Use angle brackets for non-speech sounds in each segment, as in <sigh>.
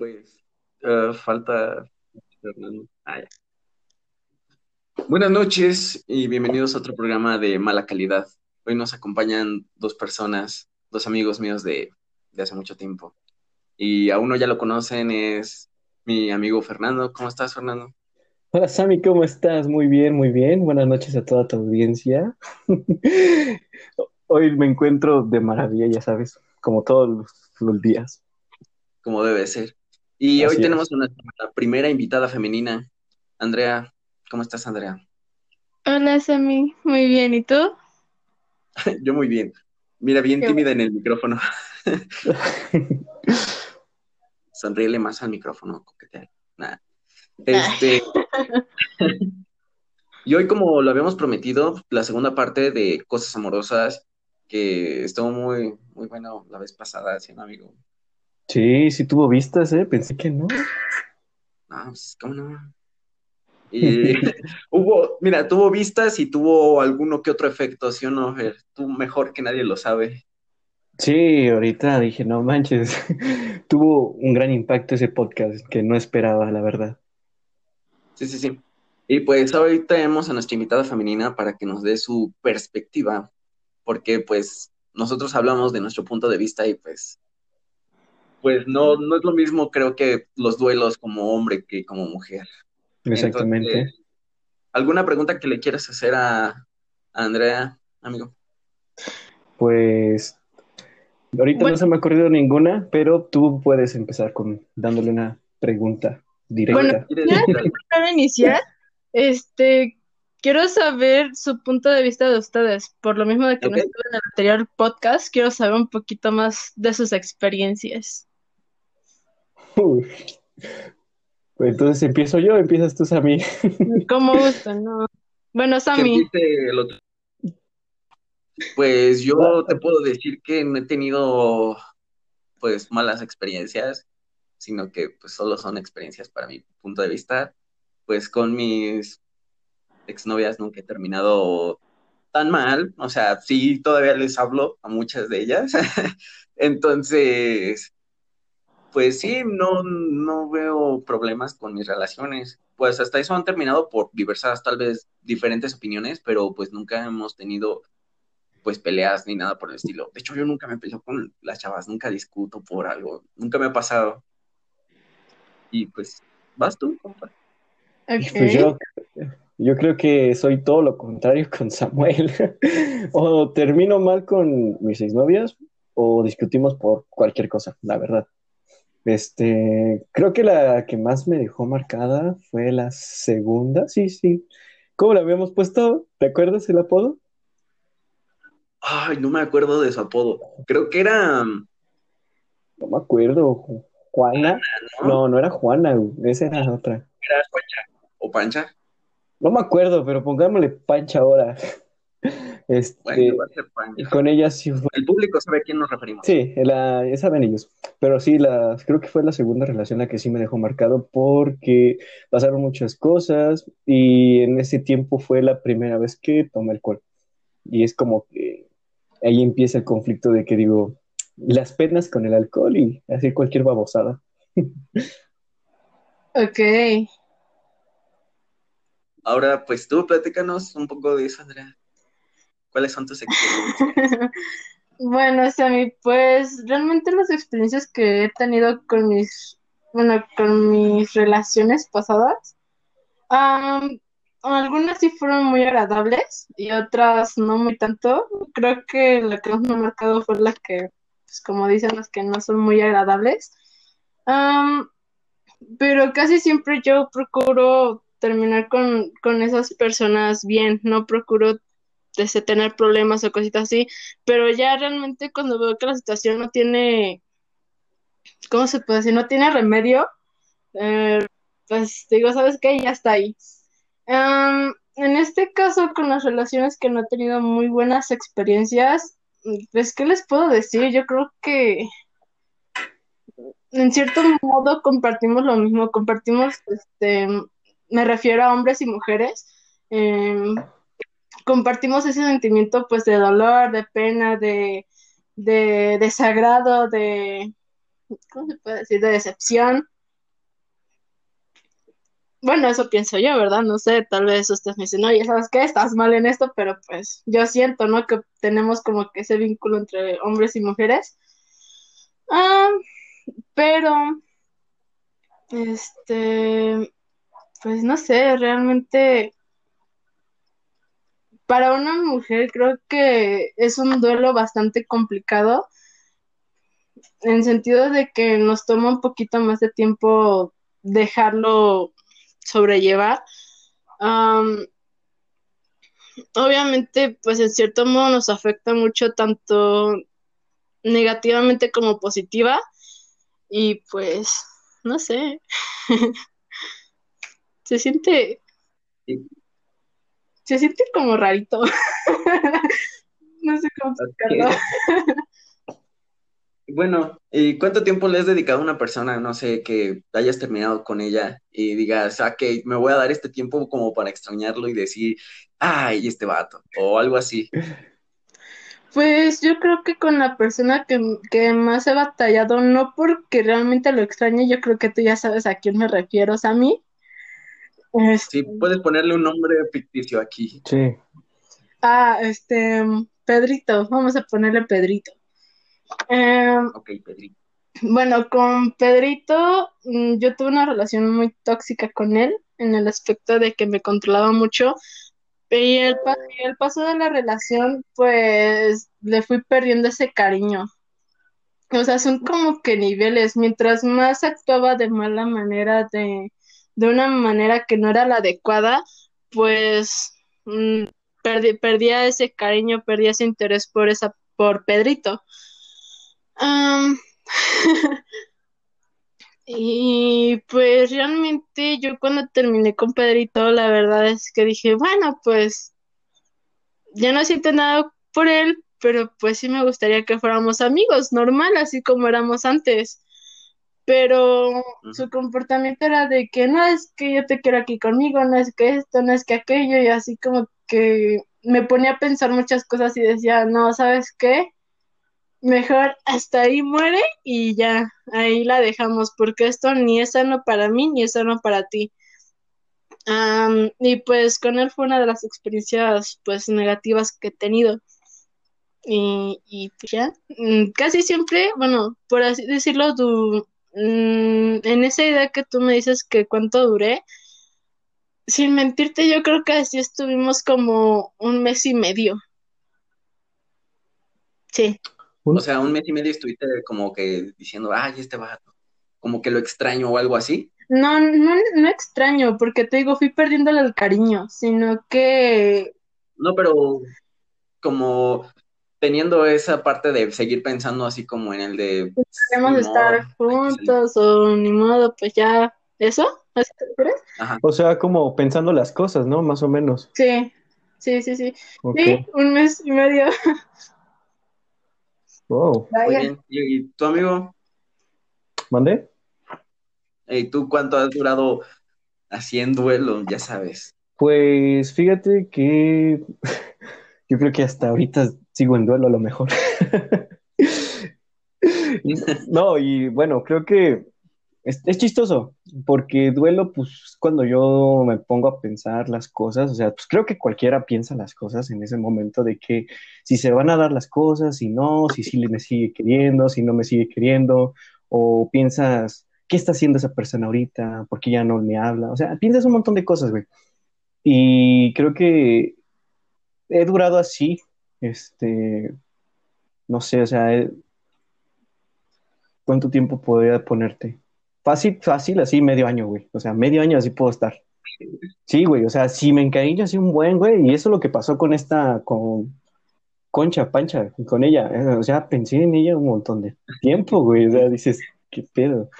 pues uh, falta Fernando. Ah, Buenas noches y bienvenidos a otro programa de Mala Calidad. Hoy nos acompañan dos personas, dos amigos míos de, de hace mucho tiempo. Y a uno ya lo conocen, es mi amigo Fernando. ¿Cómo estás, Fernando? Hola Sammy, ¿cómo estás? Muy bien, muy bien. Buenas noches a toda tu audiencia. <laughs> Hoy me encuentro de maravilla, ya sabes, como todos los, los días. Como debe ser. Y Así hoy es. tenemos una la primera invitada femenina, Andrea. ¿Cómo estás, Andrea? Hola, Sammy. Muy bien. ¿Y tú? <laughs> Yo muy bien. Mira, bien Qué tímida en el micrófono. <laughs> <laughs> Sonríele más al micrófono, coquetear. Nada. Este, y hoy, como lo habíamos prometido, la segunda parte de Cosas Amorosas, que estuvo muy, muy bueno la vez pasada, ¿sí, no, amigo? Sí, sí tuvo vistas, ¿eh? Pensé que no. No, pues, ¿cómo no? <laughs> Y hubo, mira, tuvo vistas y tuvo alguno que otro efecto, ¿sí o no? Tú mejor que nadie lo sabe. Sí, ahorita dije, no manches, <laughs> tuvo un gran impacto ese podcast que no esperaba, la verdad. Sí, sí, sí. Y pues hoy tenemos a nuestra invitada femenina para que nos dé su perspectiva, porque pues nosotros hablamos de nuestro punto de vista y pues, pues no, no es lo mismo creo que los duelos como hombre que como mujer. Exactamente. Entonces, ¿alguna pregunta que le quieras hacer a, a Andrea, amigo? Pues ahorita no Bueno, se me ha ocurrido ninguna, pero tú puedes empezar con dándole una pregunta bueno, directa. ¿Quieres ya decir algo? para iniciar, este, quiero saber su punto de vista de ustedes. Por lo mismo de que no estuve en el anterior podcast, quiero saber un poquito más de sus experiencias. <laughs> Entonces empiezo yo, empiezas tú, Sammy. ¿Cómo <laughs> gustan, no? Bueno, Sammy, empiece el otro. Pues yo te puedo decir que no he tenido pues malas experiencias, sino que pues solo son experiencias para mi punto de vista. Pues con mis exnovias nunca he terminado tan mal, o sea, sí, todavía les hablo a muchas de ellas. <laughs> Entonces, pues sí, no, no veo problemas con mis relaciones. Pues hasta eso han terminado por diversas, tal vez diferentes opiniones, pero pues nunca hemos tenido pues peleas ni nada por el estilo. De hecho, yo nunca me peleo con las chavas, nunca discuto por algo, nunca me ha pasado. Y pues, ¿vas tú, compa? Pues yo, yo creo que soy todo lo contrario con Samuel. <laughs> O termino mal con mis exnovias o discutimos por cualquier cosa, la verdad. Este, creo que la que más me dejó marcada fue la segunda, sí, sí. ¿Cómo la habíamos puesto? ¿Te acuerdas el apodo? Ay, no me acuerdo de su apodo. Creo que era, No me acuerdo. Ju- Juana. ¿no? No, no era Juana, esa era otra. Era Pancha o Pancha. No me acuerdo, pero pongámosle Pancha ahora. Bueno, Este, ser y con ella sí fue. El público sabe a quién nos referimos. Sí, la, ya saben ellos. Pero sí, la, creo que fue la segunda relación la que sí me dejó marcado porque pasaron muchas cosas y en ese tiempo fue la primera vez que tomé alcohol. Y es como que ahí empieza el conflicto de que digo, las penas con el alcohol y hacer cualquier babosada. Ok. Ahora, pues tú platícanos un poco de eso, Andrea. ¿Cuáles son tus experiencias? <laughs> Bueno, Sammy, pues realmente las experiencias que he tenido con mis, bueno, con mis relaciones pasadas, algunas sí fueron muy agradables y otras no muy tanto. Creo que la que más me ha marcado fue la que, pues como dicen, las que no son muy agradables. Pero casi siempre yo procuro terminar con, con esas personas bien, no procuro desde tener problemas o cositas así, pero ya realmente cuando veo que la situación no tiene, ¿cómo se puede decir? No tiene remedio, eh, pues digo, ¿sabes qué? Ya está ahí. Am, en este caso, con las relaciones que no he tenido muy buenas experiencias, pues, ¿qué les puedo decir? Yo creo que en cierto modo compartimos lo mismo, compartimos, este, me refiero a hombres y mujeres, em, compartimos ese sentimiento pues de dolor, de pena, de, de desagrado, de, ¿cómo se puede decir? De decepción. bueno, eso pienso yo, ¿verdad? No sé, tal vez ustedes me dicen, oye, ¿sabes qué? Estás mal en esto, pero pues yo siento, ¿no? Que tenemos como que ese vínculo entre hombres y mujeres. Ah, pero, este, pues no sé, realmente para una mujer creo que es un duelo bastante complicado en sentido de que nos toma un poquito más de tiempo dejarlo sobrellevar. obviamente, pues en cierto modo nos afecta mucho tanto negativamente como positiva y pues, no sé, <laughs> se siente, se siente como rarito. <laughs> no sé cómo explicarlo. <laughs> Bueno, ¿y cuánto tiempo le has dedicado a una persona, no sé, que hayas terminado con ella y digas, ah, que me voy a dar este tiempo como para extrañarlo y decir, ay, este vato, o algo así? Pues yo creo que con la persona que, más he batallado, no porque realmente lo extrañe, yo creo que tú ya sabes a quién me refiero, a mí. Sí, puedes ponerle un nombre ficticio aquí. Sí. Ah, este, Pedrito, vamos a ponerle Pedrito. Em, ok, Pedrito. Bueno, con Pedrito mm, yo tuve una relación muy tóxica con él en el aspecto de que me controlaba mucho y el, el paso de la relación pues le fui perdiendo ese cariño. O sea, son como que niveles. Mientras más actuaba de mala manera, de, de una manera que no era la adecuada, pues mm, perdía ese cariño, perdía ese interés por esa, por Pedrito. <laughs> y pues realmente yo cuando terminé con Pedrito, la verdad es que dije, bueno, pues ya no siento nada por él, pero pues sí me gustaría que fuéramos amigos, normal, así como éramos antes. Pero su comportamiento era de que no es que yo te quiero aquí conmigo, no es que esto, no es que aquello, y así como que me ponía a pensar muchas cosas y decía, no, ¿sabes qué? mejor hasta ahí muere y ya, ahí la dejamos, porque esto ni es sano para mí ni es sano para ti. y pues con él fue una de las experiencias pues negativas que he tenido. Y, y ya, mm, casi siempre, bueno, por así decirlo, tú, mm, en esa idea que tú me dices que cuánto duré, sin mentirte, yo creo que así estuvimos como un mes y medio. Sí. O sea, un mes y medio estuviste como que diciendo, ay, este vato, como que lo extraño o algo así. No, no, no extraño, porque te digo, fui perdiéndole el cariño, sino que... No, pero como teniendo esa parte de seguir pensando así como en el de... Queremos estar juntos o ni modo, pues ya, ¿eso? ¿Así te refieres? O sea, como pensando las cosas, ¿no? Más o menos. Sí, sí, sí, sí. Sí, un mes y medio. Muy bien. ¿Y, tu amigo? ¿Mandé? ¿Y tú cuánto has durado haciendo duelo? Ya sabes. Pues fíjate que <laughs> yo creo que hasta ahorita sigo en duelo a lo mejor. <laughs> no, y bueno, creo que es, chistoso, porque duelo, pues cuando yo me pongo a pensar las cosas, o sea, pues creo que cualquiera piensa las cosas en ese momento de que si se van a dar las cosas, si no, si sí me sigue queriendo, si no me sigue queriendo, o piensas, ¿qué está haciendo esa persona ahorita? ¿Por qué ya no me habla? O sea, piensas un montón de cosas, güey. Y creo que he durado así, este, no sé, o sea, ¿cuánto tiempo podría ponerte? Fácil, fácil, así medio año, güey. O sea, medio año así puedo estar. Sí, güey, o sea, si me encariño así un buen, güey, y eso es lo que pasó con esta, con Concha, Pancha, con ella. Eh, o sea, pensé en ella un montón de tiempo, güey. O sea, dices, qué pedo.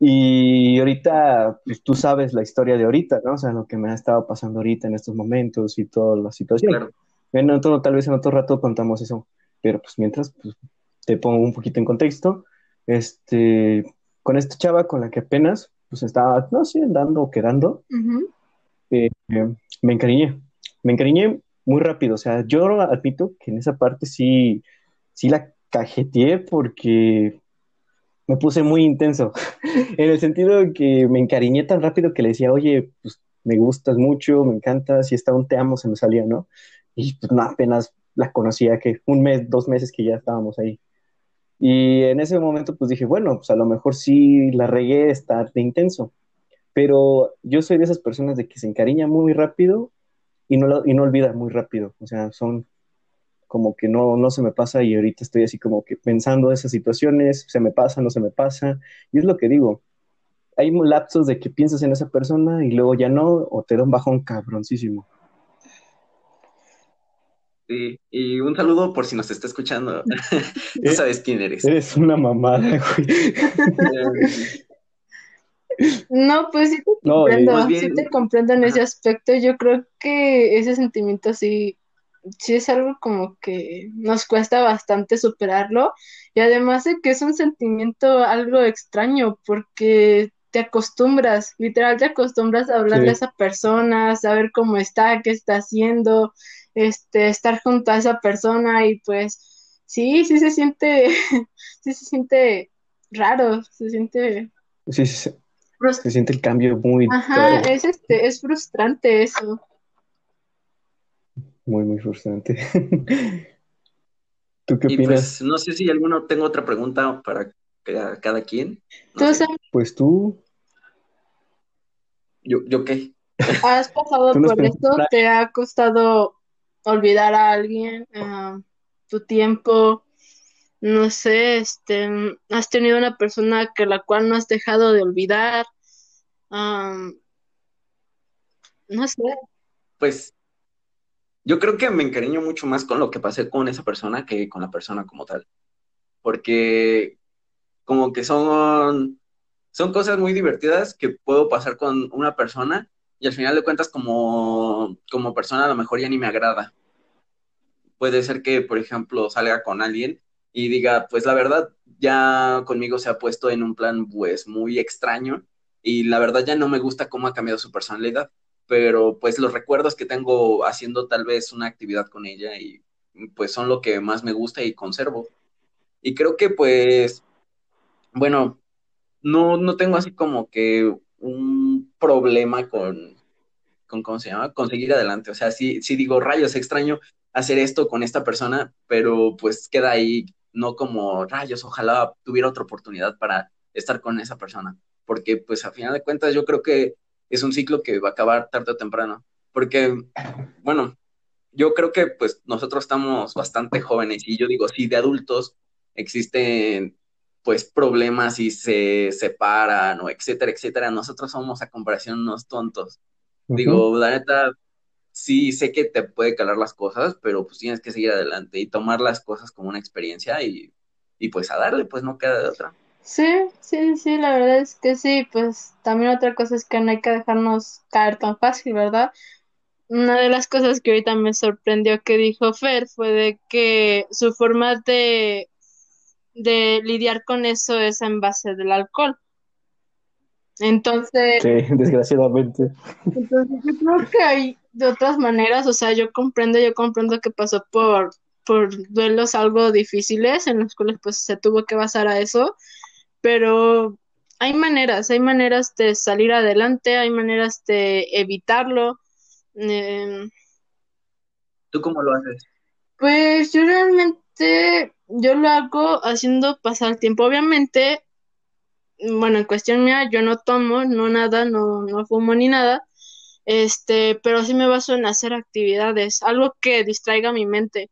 Y ahorita, pues tú sabes la historia de ahorita, ¿no? O sea, lo que me ha estado pasando ahorita en estos momentos y toda la situación. Bueno, tal vez en otro rato contamos eso. Pero pues mientras, pues te pongo un poquito en contexto. Este, con esta chava con la que apenas pues estaba, no sé, andando o quedando, eh, me encariñé. Me encariñé muy rápido. O sea, yo admito que en esa parte sí, sí la cajeteé porque me puse muy intenso, <laughs> en el sentido de que me encariñé tan rápido que le decía, oye, pues me gustas mucho, me encantas, y está un te amo se me salía, ¿no? Y pues no, apenas la conocía, que un mes, dos meses que ya estábamos ahí. Y en ese momento pues dije, bueno, pues a lo mejor sí la regué estar de intenso, pero yo soy de esas personas de que se encariña muy rápido y no, y no olvida muy rápido, o sea, son como que no, no se me pasa y ahorita estoy así como que pensando esas situaciones, se me pasa, no se me pasa, y es lo que digo, hay lapsos de que piensas en esa persona y luego ya no, o te da un bajón cabroncísimo. Sí, y un saludo por si nos está escuchando. <laughs> Tú sabes quién eres. Eres una mamada, güey. <laughs> No, pues sí te comprendo, sí te comprendo en ese aspecto. Yo creo que ese sentimiento sí, sí es algo como que nos cuesta bastante superarlo. Y además de que es un sentimiento algo extraño, porque te acostumbras, literal te acostumbras a hablarle a esa persona, saber cómo está, qué está haciendo, este, estar junto a esa persona y pues sí, sí se siente, <laughs> sí se siente raro, se siente... Sí, sí, se siente el cambio muy... Ajá, es, este, es frustrante eso. Muy, muy frustrante. <laughs> ¿Tú qué pues, opinas? no sé si alguno tengo otra pregunta para cada quien. Pues tú. ¿Yo, yo qué? ¿Has pasado por esto? ¿Te ha costado olvidar a alguien, tu tiempo, no sé, este, has tenido una persona que la cual no has dejado de olvidar, no sé. Pues yo creo que me encariño mucho más con lo que pasé con esa persona que con la persona como tal, porque como que son, son cosas muy divertidas que puedo pasar con una persona y al final de cuentas como, como persona a lo mejor ya ni me agrada. Puede ser que, por ejemplo, salga con alguien y diga, pues la verdad ya conmigo se ha puesto en un plan pues muy extraño y la verdad ya no me gusta cómo ha cambiado su personalidad, pero pues los recuerdos que tengo haciendo tal vez una actividad con ella y pues son lo que más me gusta y conservo. Y creo que pues, bueno, no, no tengo así como que un problema con, con, ¿cómo se llama? Conseguir adelante. O sea, sí, sí digo, rayos, extraño hacer esto con esta persona, pero pues queda ahí, no como rayos, ojalá tuviera otra oportunidad para estar con esa persona. Porque pues a final de cuentas yo creo que es un ciclo que va a acabar tarde o temprano. Porque, bueno, yo creo que pues nosotros estamos bastante jóvenes y yo digo, sí, de adultos existen pues problemas y se separan o etcétera, etcétera. Nosotros somos a comparación unos tontos. Digo, la neta, sí sé que te puede calar las cosas, pero pues tienes que seguir adelante y tomar las cosas como una experiencia y, y pues a darle, pues no queda de otra. Sí, sí, sí, la verdad es que sí, pues también otra cosa es que no hay que dejarnos caer tan fácil, ¿verdad? Una de las cosas que ahorita me sorprendió que dijo Fer fue de que su forma de de lidiar con eso es en base del alcohol. Entonces. Sí, <laughs> desgraciadamente. Entonces, yo creo que hay de otras maneras, o sea, yo comprendo, yo comprendo que pasó por, por duelos algo difíciles en los cuales pues se tuvo que basar a eso, pero hay maneras, hay maneras de salir adelante, hay maneras de evitarlo. Em, ¿Tú cómo lo haces? Pues yo realmente yo lo hago haciendo pasar el tiempo. Obviamente, bueno, en cuestión mía, yo no tomo, no nada, no, no fumo ni nada, este, pero sí me baso en hacer actividades, algo que distraiga mi mente,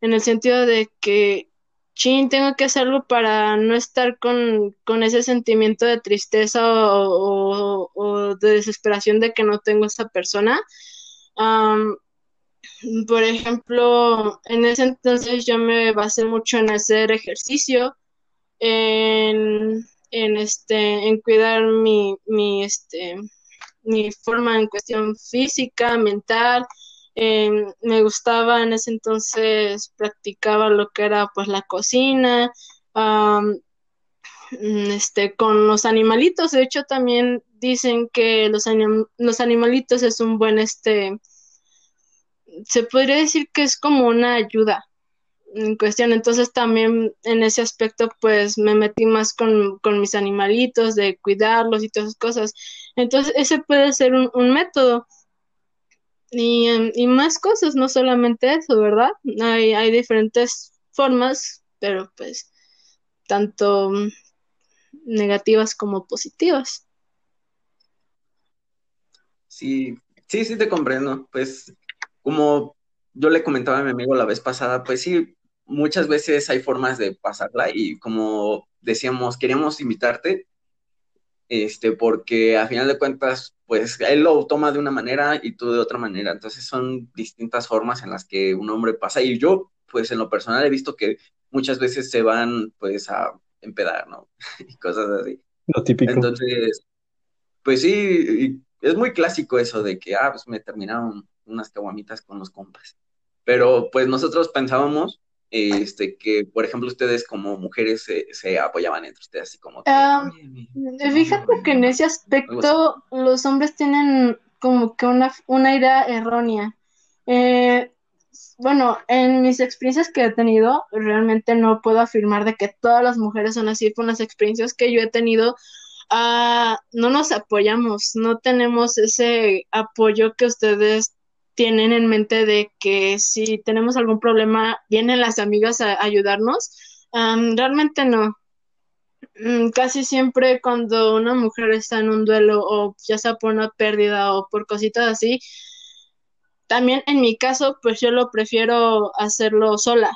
en el sentido de que, chin, tengo que hacerlo para no estar con, con ese sentimiento de tristeza o, o, de desesperación de que no tengo esta persona. Por ejemplo, en ese entonces yo me basé mucho en hacer ejercicio, en, en este, en cuidar mi, mi, este, mi forma en cuestión física, mental. me gustaba en ese entonces, practicaba lo que era pues la cocina, este, con los animalitos. De hecho, también dicen que los, los animalitos es un buen este se podría decir que es como una ayuda, en cuestión. Entonces también en ese aspecto pues me metí más con, mis animalitos, de cuidarlos y todas esas cosas. Entonces ese puede ser un, método. Y, y, más cosas, no solamente eso, ¿verdad? Hay, hay diferentes formas, pero pues tanto negativas como positivas. Sí, sí, sí te comprendo. Pues como yo le comentaba a mi amigo la vez pasada, pues sí, muchas veces hay formas de pasarla y como decíamos, queríamos invitarte, este, porque a final de cuentas, pues él lo toma de una manera y tú de otra manera. Entonces son distintas formas en las que un hombre pasa y yo, pues en lo personal he visto que muchas veces se van pues a empedar, ¿no? <laughs> y cosas así. Lo típico. Entonces, pues sí, es muy clásico eso de que, ah, pues me terminaron unas caguamitas con los compas. Pero pues nosotros pensábamos este, que, por ejemplo, ustedes como mujeres se, apoyaban entre ustedes, así como... fíjate que en ese aspecto los hombres tienen como que una, una idea errónea. Eh, bueno, en mis experiencias que he tenido, realmente no puedo afirmar de que todas las mujeres son así, por las experiencias que yo he tenido, ah, no nos apoyamos, no tenemos ese apoyo que ustedes tienen en mente de que si tenemos algún problema, vienen las amigas a, ayudarnos. realmente no. Mm, casi siempre cuando una mujer está en un duelo o ya sea por una pérdida o por cositas así, también en mi caso, pues yo lo prefiero hacerlo sola.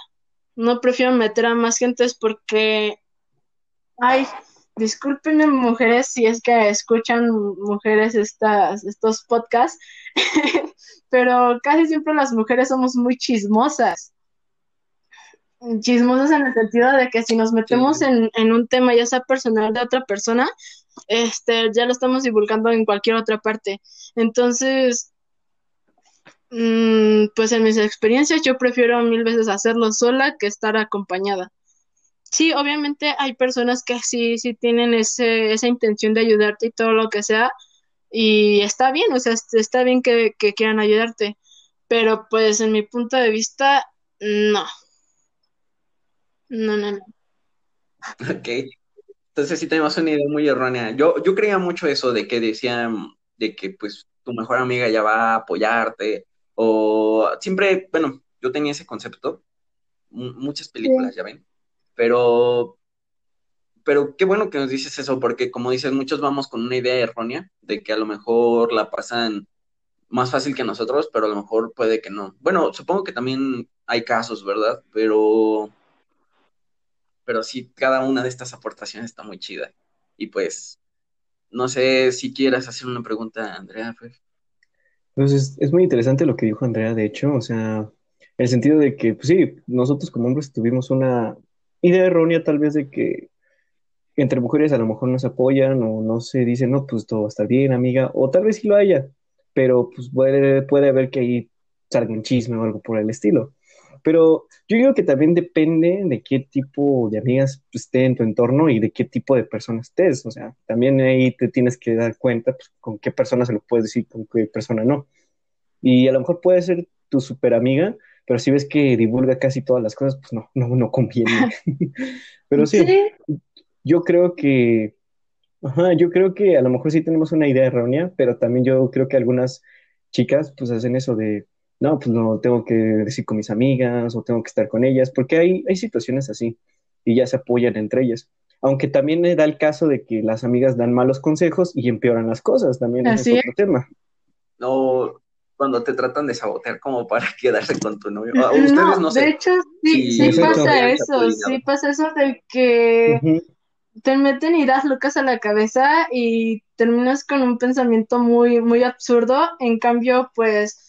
No prefiero meter a más gentes porque, ay, discúlpenme mujeres si es que escuchan mujeres estas, estos podcasts, <laughs> pero casi siempre las mujeres somos muy chismosas. Chismosas en el sentido de que si nos metemos en, un tema ya sea personal de otra persona, este, ya lo estamos divulgando en cualquier otra parte. Entonces, mm, pues en mis experiencias yo prefiero mil veces hacerlo sola que estar acompañada. Sí, obviamente hay personas que sí, sí tienen ese, esa intención de ayudarte y todo lo que sea, y está bien, o sea, está bien que, quieran ayudarte, pero pues en mi punto de vista, no. No, no, no. Ok. Entonces sí tenemos una idea muy errónea. Yo, yo creía mucho eso de que decían de que pues tu mejor amiga ya va a apoyarte o siempre, bueno, yo tenía ese concepto, muchas películas, ya ven, pero pero qué bueno que nos dices eso, porque como dices, muchos vamos con una idea errónea de que a lo mejor la pasan más fácil que nosotros, pero a lo mejor puede que no. Bueno, supongo que también hay casos, ¿verdad? Pero, pero sí, cada una de estas aportaciones está muy chida. Y pues, no sé si quieras hacer una pregunta, Andrea. Pues, pues es, muy interesante lo que dijo Andrea, de hecho, o sea, el sentido de que, pues sí, nosotros como hombres tuvimos una idea errónea tal vez de que entre mujeres a lo mejor no se apoyan o no se dicen, no, pues todo estar bien, amiga, o tal vez sí lo haya, pero pues puede, puede haber que ahí salga un chisme o algo por el estilo. Pero yo digo que también depende de qué tipo de amigas esté en tu entorno y de qué tipo de personas estés. O sea, también ahí te tienes que dar cuenta pues, con qué persona se lo puedes decir, con qué persona no. Y a lo mejor puede ser tu super amiga, pero si ves que divulga casi todas las cosas, pues no, no, no conviene. <laughs> pero sí, yo creo que, ajá, yo creo que a lo mejor sí tenemos una idea errónea, pero también yo creo que algunas chicas pues hacen eso de, no, pues no, tengo que decir con mis amigas o tengo que estar con ellas, porque hay, hay situaciones así y ya se apoyan entre ellas. Aunque también da el caso de que las amigas dan malos consejos y empeoran las cosas, también es otro tema. No, cuando te tratan de sabotear como para <laughs> quedarse con tu novio. no, de hecho, sí, sí, pasa eso, sí pasa eso de que te meten ideas locas a la cabeza y terminas con un pensamiento muy, muy absurdo. En cambio, pues,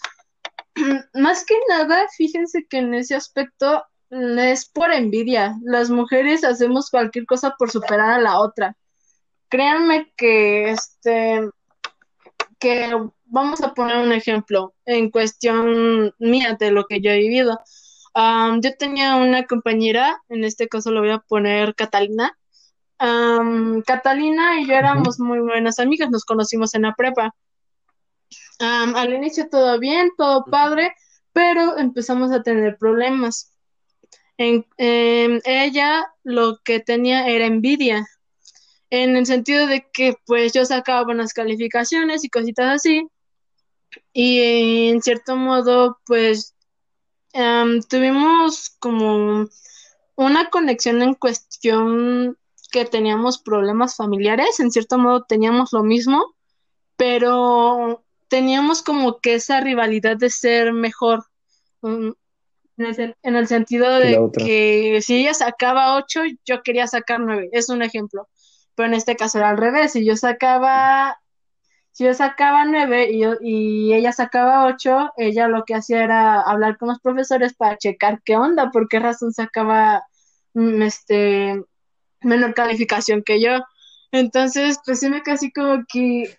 <clears throat> más que nada, fíjense que en ese aspecto es por envidia. Las mujeres hacemos cualquier cosa por superar a la otra. Créanme que, este, que vamos a poner un ejemplo en cuestión mía de lo que yo he vivido. yo tenía una compañera, en este caso lo voy a poner Catalina, Catalina y yo éramos muy buenas amigas, nos conocimos en la prepa. al inicio todo bien, todo padre, pero empezamos a tener problemas. En, em, ella lo que tenía era envidia, en el sentido de que pues yo sacaba buenas calificaciones y cositas así, y en cierto modo pues em, tuvimos como una conexión en cuestión que teníamos problemas familiares, en cierto modo teníamos lo mismo, pero teníamos como que esa rivalidad de ser mejor, mm, en el, sentido de que si ella sacaba ocho, yo quería sacar nueve, es un ejemplo, pero en este caso era al revés, si yo sacaba si yo sacaba nueve y, y ella sacaba ocho, ella lo que hacía era hablar con los profesores para checar qué onda, por qué razón sacaba mm, este menor calificación que yo. Entonces, pues sí me casi como que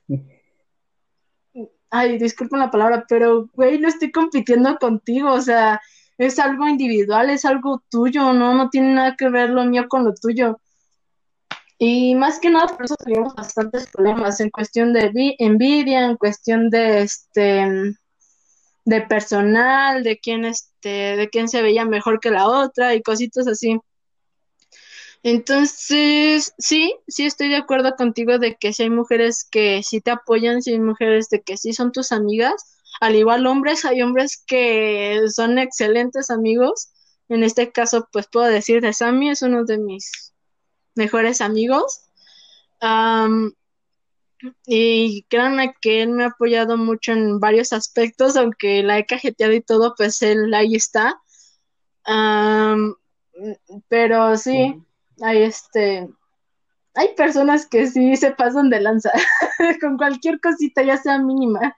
ay, disculpen la palabra, pero güey, no estoy compitiendo contigo, o sea, es algo individual, es algo tuyo, no, no tiene nada que ver lo mío con lo tuyo. Y más que nada, por eso tenemos bastantes problemas en cuestión de envidia, en cuestión de este de personal, de quién este, de quién se veía mejor que la otra y cositas así. Entonces, sí, sí estoy de acuerdo contigo de que si hay mujeres que sí te apoyan, si hay mujeres de que sí son tus amigas, al igual hombres, hay hombres que son excelentes amigos. En este caso, pues puedo decir de Sammy, es uno de mis mejores amigos. y créanme que él me ha apoyado mucho en varios aspectos, aunque la he cajeteado y todo, pues él ahí está. pero sí, hay este, hay personas que sí se pasan de lanza <laughs> con cualquier cosita, ya sea mínima.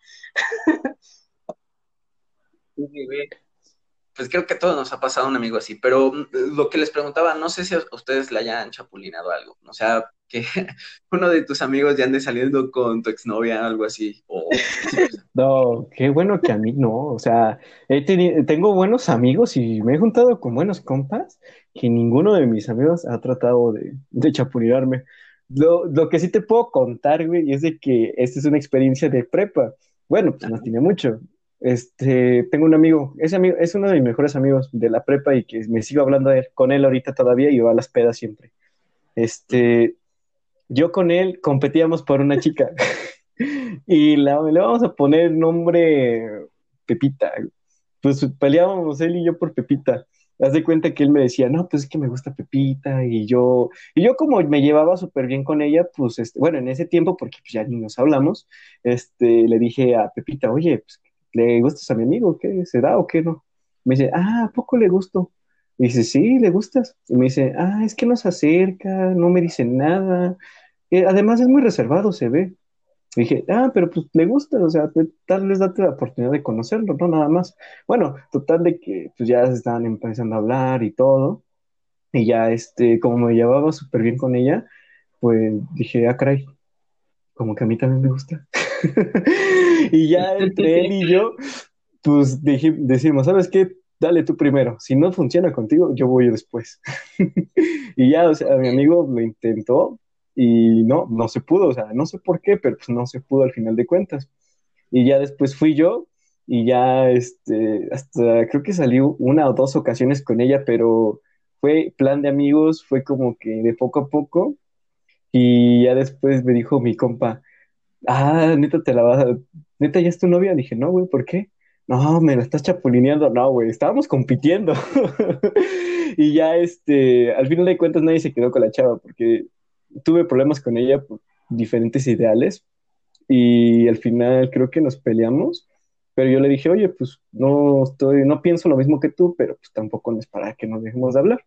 Pues creo que a todos nos ha pasado un amigo así, pero mm, lo que les preguntaba, no sé si a ustedes le hayan chapulinado algo, o sea, que <laughs> uno de tus amigos ya ande saliendo con tu exnovia, algo así. <laughs> No, qué bueno que a mí no, o sea, tengo buenos amigos y me he juntado con buenos compas que ninguno de mis amigos ha tratado de, de chapulinarme. Lo, lo, que sí te puedo contar, güey, es de que esta es una experiencia de prepa. Bueno, pues no tiene mucho. Este, tengo un amigo, ese amigo es uno de mis mejores amigos de la prepa y que me sigo hablando con él ahorita todavía y va a las pedas siempre. Este, yo con él competíamos por una chica <laughs> y le vamos a poner nombre Pepita. Pues peleábamos él y yo por Pepita. Haz de cuenta que él me decía, no, pues es que me gusta Pepita, y yo, y yo como me llevaba súper bien con ella, pues, este, bueno, en ese tiempo, porque pues, ya ni nos hablamos, este, le dije a Pepita, oye, pues, ¿le gustas a mi amigo? ¿Qué? ¿Se da o qué no? Me dice, ah, ¿a poco le gusto? Y dice, sí, le gustas. Y me dice, ah, es que no se acerca, no me dice nada, eh, además es muy reservado, se ve. dije, ah, pero pues le gusta, o sea, tal vez date la oportunidad de conocerlo, no nada más. Bueno, total de que pues ya se estaban empezando a hablar y todo. Y ya, este, como me llevaba súper bien con ella, pues dije, ah, caray, como que a mí también me gusta. <laughs> y ya <laughs> entre él y yo, pues dije, decimos, ¿sabes qué? Dale tú primero. Si no funciona contigo, yo voy después. <laughs> y ya, o sea, mi amigo lo intentó, y no, no se pudo, o sea, no sé por qué, pero pues no se pudo al final de cuentas. Y ya después fui yo y ya, este, hasta creo que salí una o dos ocasiones con ella, pero fue plan de amigos, fue como que de poco a poco. Y ya después me dijo mi compa, ah, neta, te la vas a, neta, ya es tu novia. Dije, no, güey, ¿por qué? No, me la estás chapulineando. No, güey, estábamos compitiendo. <laughs> y ya, este, al final de cuentas nadie se quedó con la chava porque tuve problemas con ella por diferentes ideales y al final creo que nos peleamos, pero yo le dije, oye, pues no estoy, no pienso lo mismo que tú, pero pues tampoco es para que nos dejemos de hablar.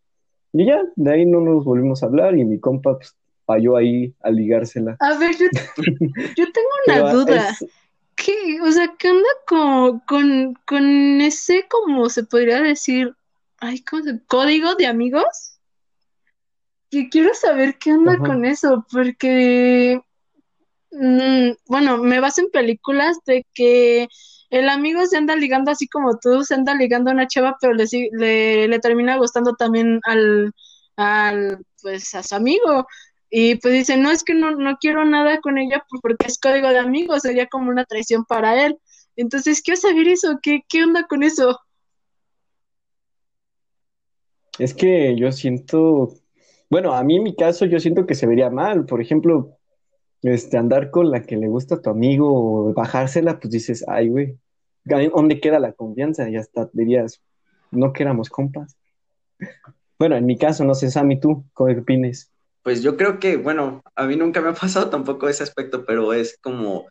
Y ya, de ahí no nos volvimos a hablar y mi compa pues, falló ahí a ligársela. A ver, yo, <laughs> tengo una duda. ¿Qué? O sea, ¿qué onda con, con, con ese, como se podría decir, ay, ¿cómo se, código de amigos? que quiero saber qué onda con eso, porque, mm, bueno, me baso en películas de que el amigo se anda ligando así como tú, se anda ligando a una chava, pero le, le, le termina gustando también al, al, pues, a su amigo. Y pues dice, no, es que no, no quiero nada con ella porque es código de amigos, sería como una traición para él. Entonces, quiero saber eso, ¿qué, qué onda con eso? Es que yo siento, bueno, a mí en mi caso yo siento que se vería mal. Por ejemplo, este, andar con la que le gusta a tu amigo o bajársela, pues dices, ay, güey, ¿dónde queda la confianza? Y hasta dirías, no que éramos compas. <laughs> Bueno, en mi caso, no sé, Sammy, tú, ¿cómo opinas? Pues yo creo que, bueno, a mí nunca me ha <laughs> pasado tampoco ese aspecto, pero es como,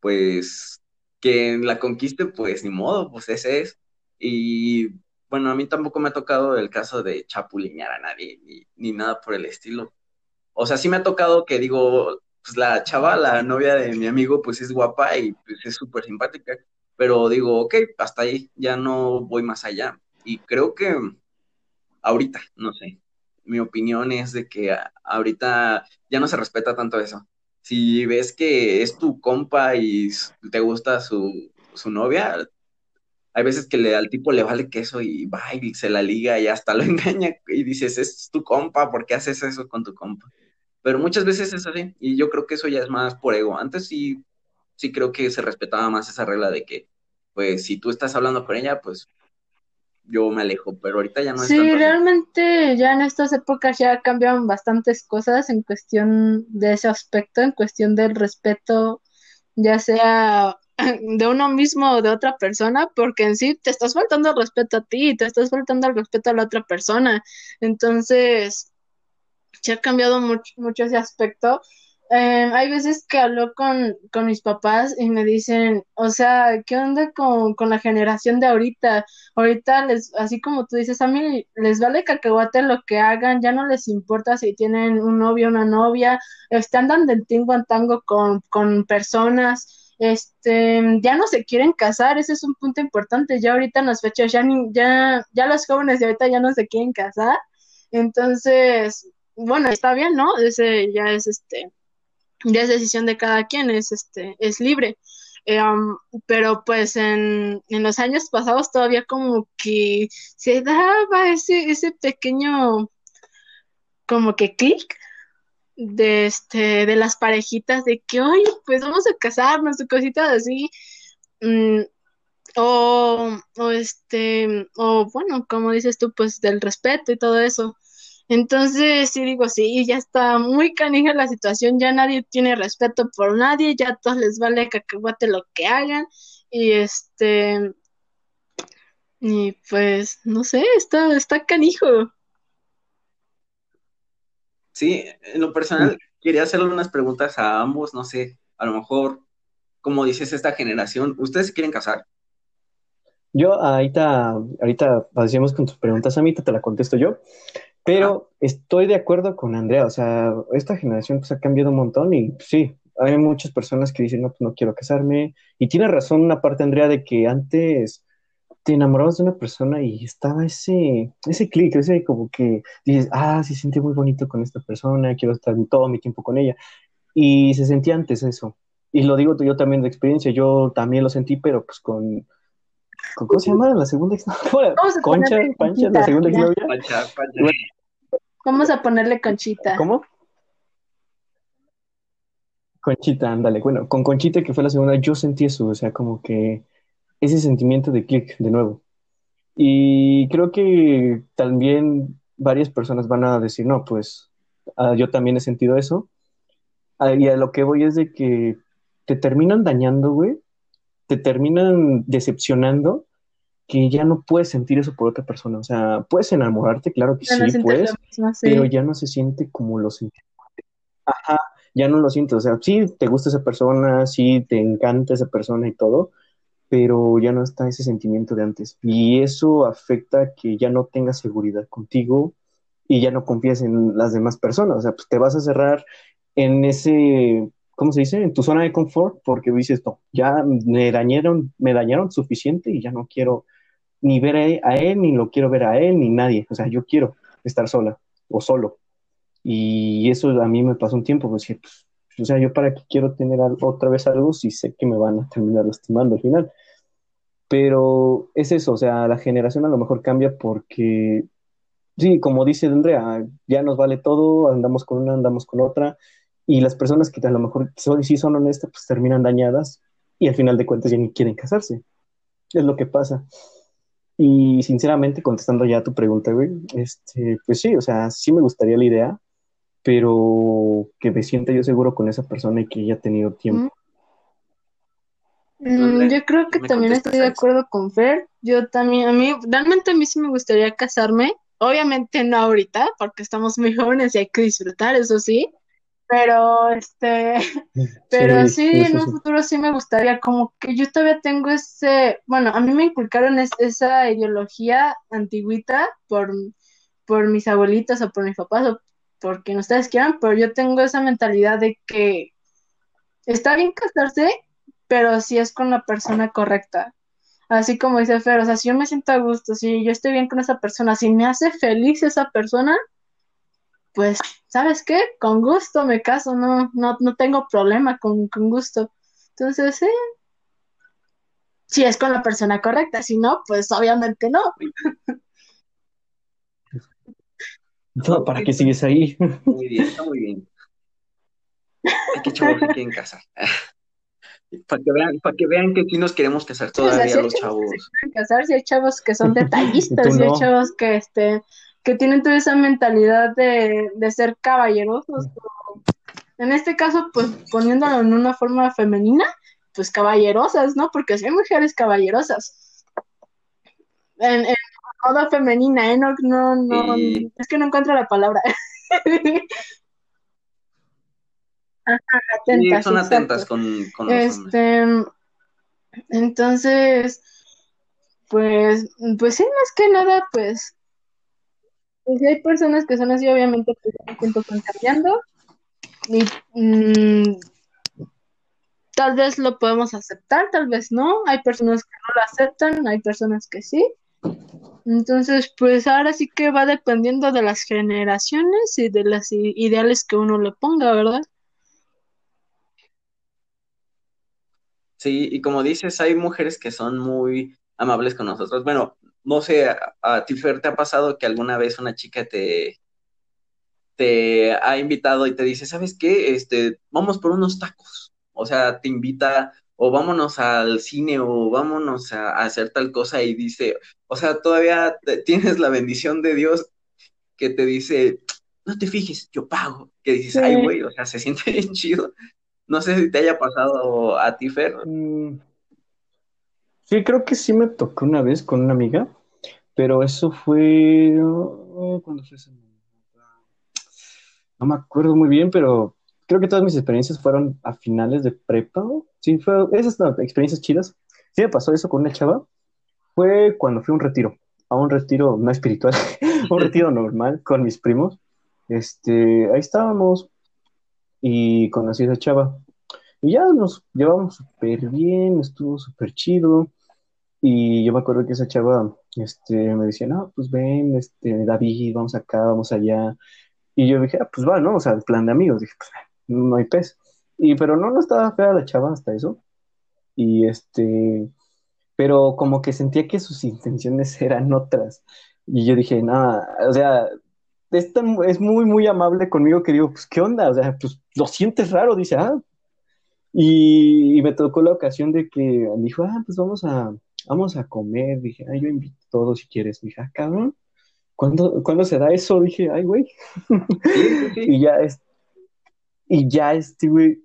pues, que la conquiste, pues ni modo, pues ese es. Y bueno, a mí tampoco me ha tocado el caso de chapulinear a nadie, ni, ni nada por el estilo. O sea, sí me ha tocado que digo, pues la chava, la novia de mi amigo, pues es guapa y pues es súper simpática, pero digo, ok, hasta ahí, ya no voy más allá. Y creo que ahorita, no sé, mi opinión es de que ahorita ya no se respeta tanto eso. Si ves que es tu compa y te gusta su, su novia, hay veces que le, al tipo le vale queso y va y se la liga y hasta lo <laughs> engaña y dices, es tu compa, ¿por qué haces eso con tu compa? Pero muchas veces es así y yo creo que eso ya es más por ego. Antes sí, sí creo que se respetaba más esa regla de que, pues, si tú estás hablando con ella, pues yo me alejo, pero ahorita ya no es Sí, realmente ya en estas épocas ya cambiaron bastantes cosas en cuestión de ese aspecto, en cuestión del respeto, ya sea <clears throat> de uno mismo o de otra persona, porque en sí te estás faltando el respeto a ti, te estás faltando el respeto a la otra persona. Entonces, se ha cambiado mucho, mucho ese aspecto eh, hay veces que hablo con, con, mis papás y me dicen, o sea, ¿qué onda con, con, la generación de ahorita? Ahorita, les, así como tú dices, a mí les vale cacahuate lo que hagan, ya no les importa si tienen un novio o una novia, este, andan del tingo en tango con, con personas, este, ya no se quieren casar, ese es un punto importante, ya ahorita en las fechas, ya, ya, ya los jóvenes de ahorita ya no se quieren casar, entonces, bueno, está bien, ¿no? Ese ya es este ya es decisión de cada quien, es, este, es libre. Eh, pero pues en, en, los años pasados todavía como que se daba ese, ese pequeño como que clic de este de las parejitas de que oye pues vamos a casarnos o cositas así mm, o, o este o bueno como dices tú pues del respeto y todo eso entonces, sí digo, sí, ya está muy canija la situación, ya nadie tiene respeto por nadie, ya a todos les vale cacahuate lo que hagan, y este, y pues, no sé, está, está canijo. Sí, en lo personal, quería hacerle unas preguntas a ambos, no sé, a lo mejor, como dices, esta generación, ¿ustedes se quieren casar? Yo ahorita, ahorita pasemos con tus preguntas, a mí te la contesto yo. Pero estoy de acuerdo con Andrea, o sea, esta generación pues ha cambiado un montón y pues, sí, hay muchas personas que dicen, no, pues no quiero casarme. Y tiene razón una parte, Andrea, de que antes te enamorabas de una persona y estaba ese, ese clic, ese como que dices, ah, se siente muy bonito con esta persona, quiero estar todo mi tiempo con ella. Y se sentía antes eso. Y lo digo yo también de experiencia, yo también lo sentí, pero pues con, ¿Cómo se llama la segunda exnovia? <laughs> Concha, Pancha, la segunda exnovia. Pancha, Pancha. Vamos a ponerle Conchita. ¿Cómo? Conchita, ándale. Bueno, con Conchita, que fue la segunda, yo sentí eso, o sea, como que ese sentimiento de click de nuevo. Y creo que también varias personas van a decir, no, pues ah, yo también he sentido eso. Ah, y a lo que voy es de que te terminan dañando, güey, te terminan decepcionando que ya no puedes sentir eso por otra persona. O sea, puedes enamorarte, claro que sí, puedes, pero ya no se siente como lo sientes. Ajá, ya no lo sientes. O sea, sí te gusta esa persona, sí te encanta esa persona y todo, pero ya no está ese sentimiento de antes. Y eso afecta que ya no tengas seguridad contigo y ya no confías en las demás personas. O sea, pues te vas a cerrar en ese ¿cómo se dice? En tu zona de confort, porque dices, no, ya me dañaron, me dañaron suficiente y ya no quiero ni ver a él, ni lo quiero ver a él, ni nadie. O sea, yo quiero estar sola o solo. Y eso a mí me pasó un tiempo, pues, pues o sea, yo para qué quiero tener otra vez algo si sé que me van a terminar lastimando al final. Pero es eso, o sea, la generación a lo mejor cambia porque, sí, como dice Andrea, ya nos vale todo, andamos con una, andamos con otra, y las personas que a lo mejor son, sí son honestas, pues terminan dañadas y al final de cuentas ya ni quieren casarse. Es lo que pasa. Y sinceramente, contestando ya a tu pregunta, güey, este, pues sí, o sea, sí me gustaría la idea, pero que me sienta yo seguro con esa persona y que haya tenido tiempo. Mm, yo creo que también estoy de acuerdo con Fer. Yo también, a mí, realmente a mí sí me gustaría casarme. Obviamente no ahorita, porque estamos muy jóvenes y hay que disfrutar, eso sí. Pero, este, <laughs> pero sí, en un futuro sí me gustaría, como que yo todavía tengo ese, bueno, a mí me inculcaron esa ideología antiguita por, por mis abuelitas o por mis papás o por quien ustedes quieran, pero yo tengo esa mentalidad de que está bien casarse, pero si es con la persona correcta. Así como dice Fer, o sea, si yo me siento a gusto, si yo estoy bien con esa persona, si me hace feliz esa persona, pues, ¿sabes qué? Con gusto me caso, no, no, no tengo problema con, con gusto. Entonces, sí. Si es con la persona correcta, si no, pues obviamente no. <laughs> No, ¿para qué sigues ahí? Muy bien, está muy bien. Hay que chavos que quieren casar. <laughs> Para que vean, para que vean que aquí nos queremos casar todavía los chavos. casar, si hay chavos que son <laughs> detallistas, si hay chavos que este que tienen toda esa mentalidad de, de ser caballerosos. En este caso, pues poniéndolo en una forma femenina, pues caballerosas, ¿no? Porque si hay mujeres caballerosas. En, en modo femenina, ¿eh? No, no, no, es que no encuentro la palabra. <laughs> atentas, son atentas con, con este, Entonces, pues, pues sí, más que nada, pues, pues hay personas que son así, obviamente, pues el tiempo están cambiando. Y, mm, tal vez lo podemos aceptar, tal vez no. Hay personas que no lo aceptan, hay personas que sí. Entonces, pues ahora sí que va dependiendo de las generaciones y de las ideales que uno le ponga, ¿verdad? Sí, y como dices, hay mujeres que son muy amables con nosotros. Bueno, no sé, a, ti, Fer, ¿te ha pasado que alguna vez una chica te, te ha invitado y te dice, ¿sabes qué? Este, vamos por unos tacos. O sea, te invita o vámonos al cine o vámonos a, hacer tal cosa y dice, o sea, todavía tienes la bendición de Dios que te dice, no te fijes, yo pago. Que dices, ay, güey, o sea, se siente <laughs> bien chido. No sé si te haya pasado a ti, Fer. Mm. Sí, creo que sí me tocó una vez con una amiga, pero eso fue. ¿Cuándo fue ese No me acuerdo muy bien, pero creo que todas mis experiencias fueron a finales de prepa. Sí, fue esas experiencias chidas. Sí me pasó eso con una chava. Fue cuando fui a un retiro, a un retiro no espiritual, <laughs> un retiro <laughs> normal con mis primos. Este, ahí estábamos y conocí a esa chava. Y ya nos llevamos súper bien, estuvo súper chido. Y yo me acuerdo que esa chava este, me decía, no, pues ven, este, David, vamos acá, vamos allá. Y yo dije, ah, pues va, ¿no? O sea, el plan de amigos. Dije, pues no hay pez. Y pero no, no estaba fea la chava hasta eso. Y este, pero como que sentía que sus intenciones <laughs> eran otras. Y yo dije, nada, o sea, es, es muy, muy amable conmigo que digo, pues, ¿qué onda? O sea, pues, lo sientes raro, dice, ah. Y, me tocó la ocasión de que dijo, ah, pues vamos a, vamos a comer. Dije, ah, yo invito a todos si quieres. Dije, ah, cabrón, ¿cuándo, ¿cuándo se da eso? Dije, ay, güey. <laughs> y ya, y ya, este, güey,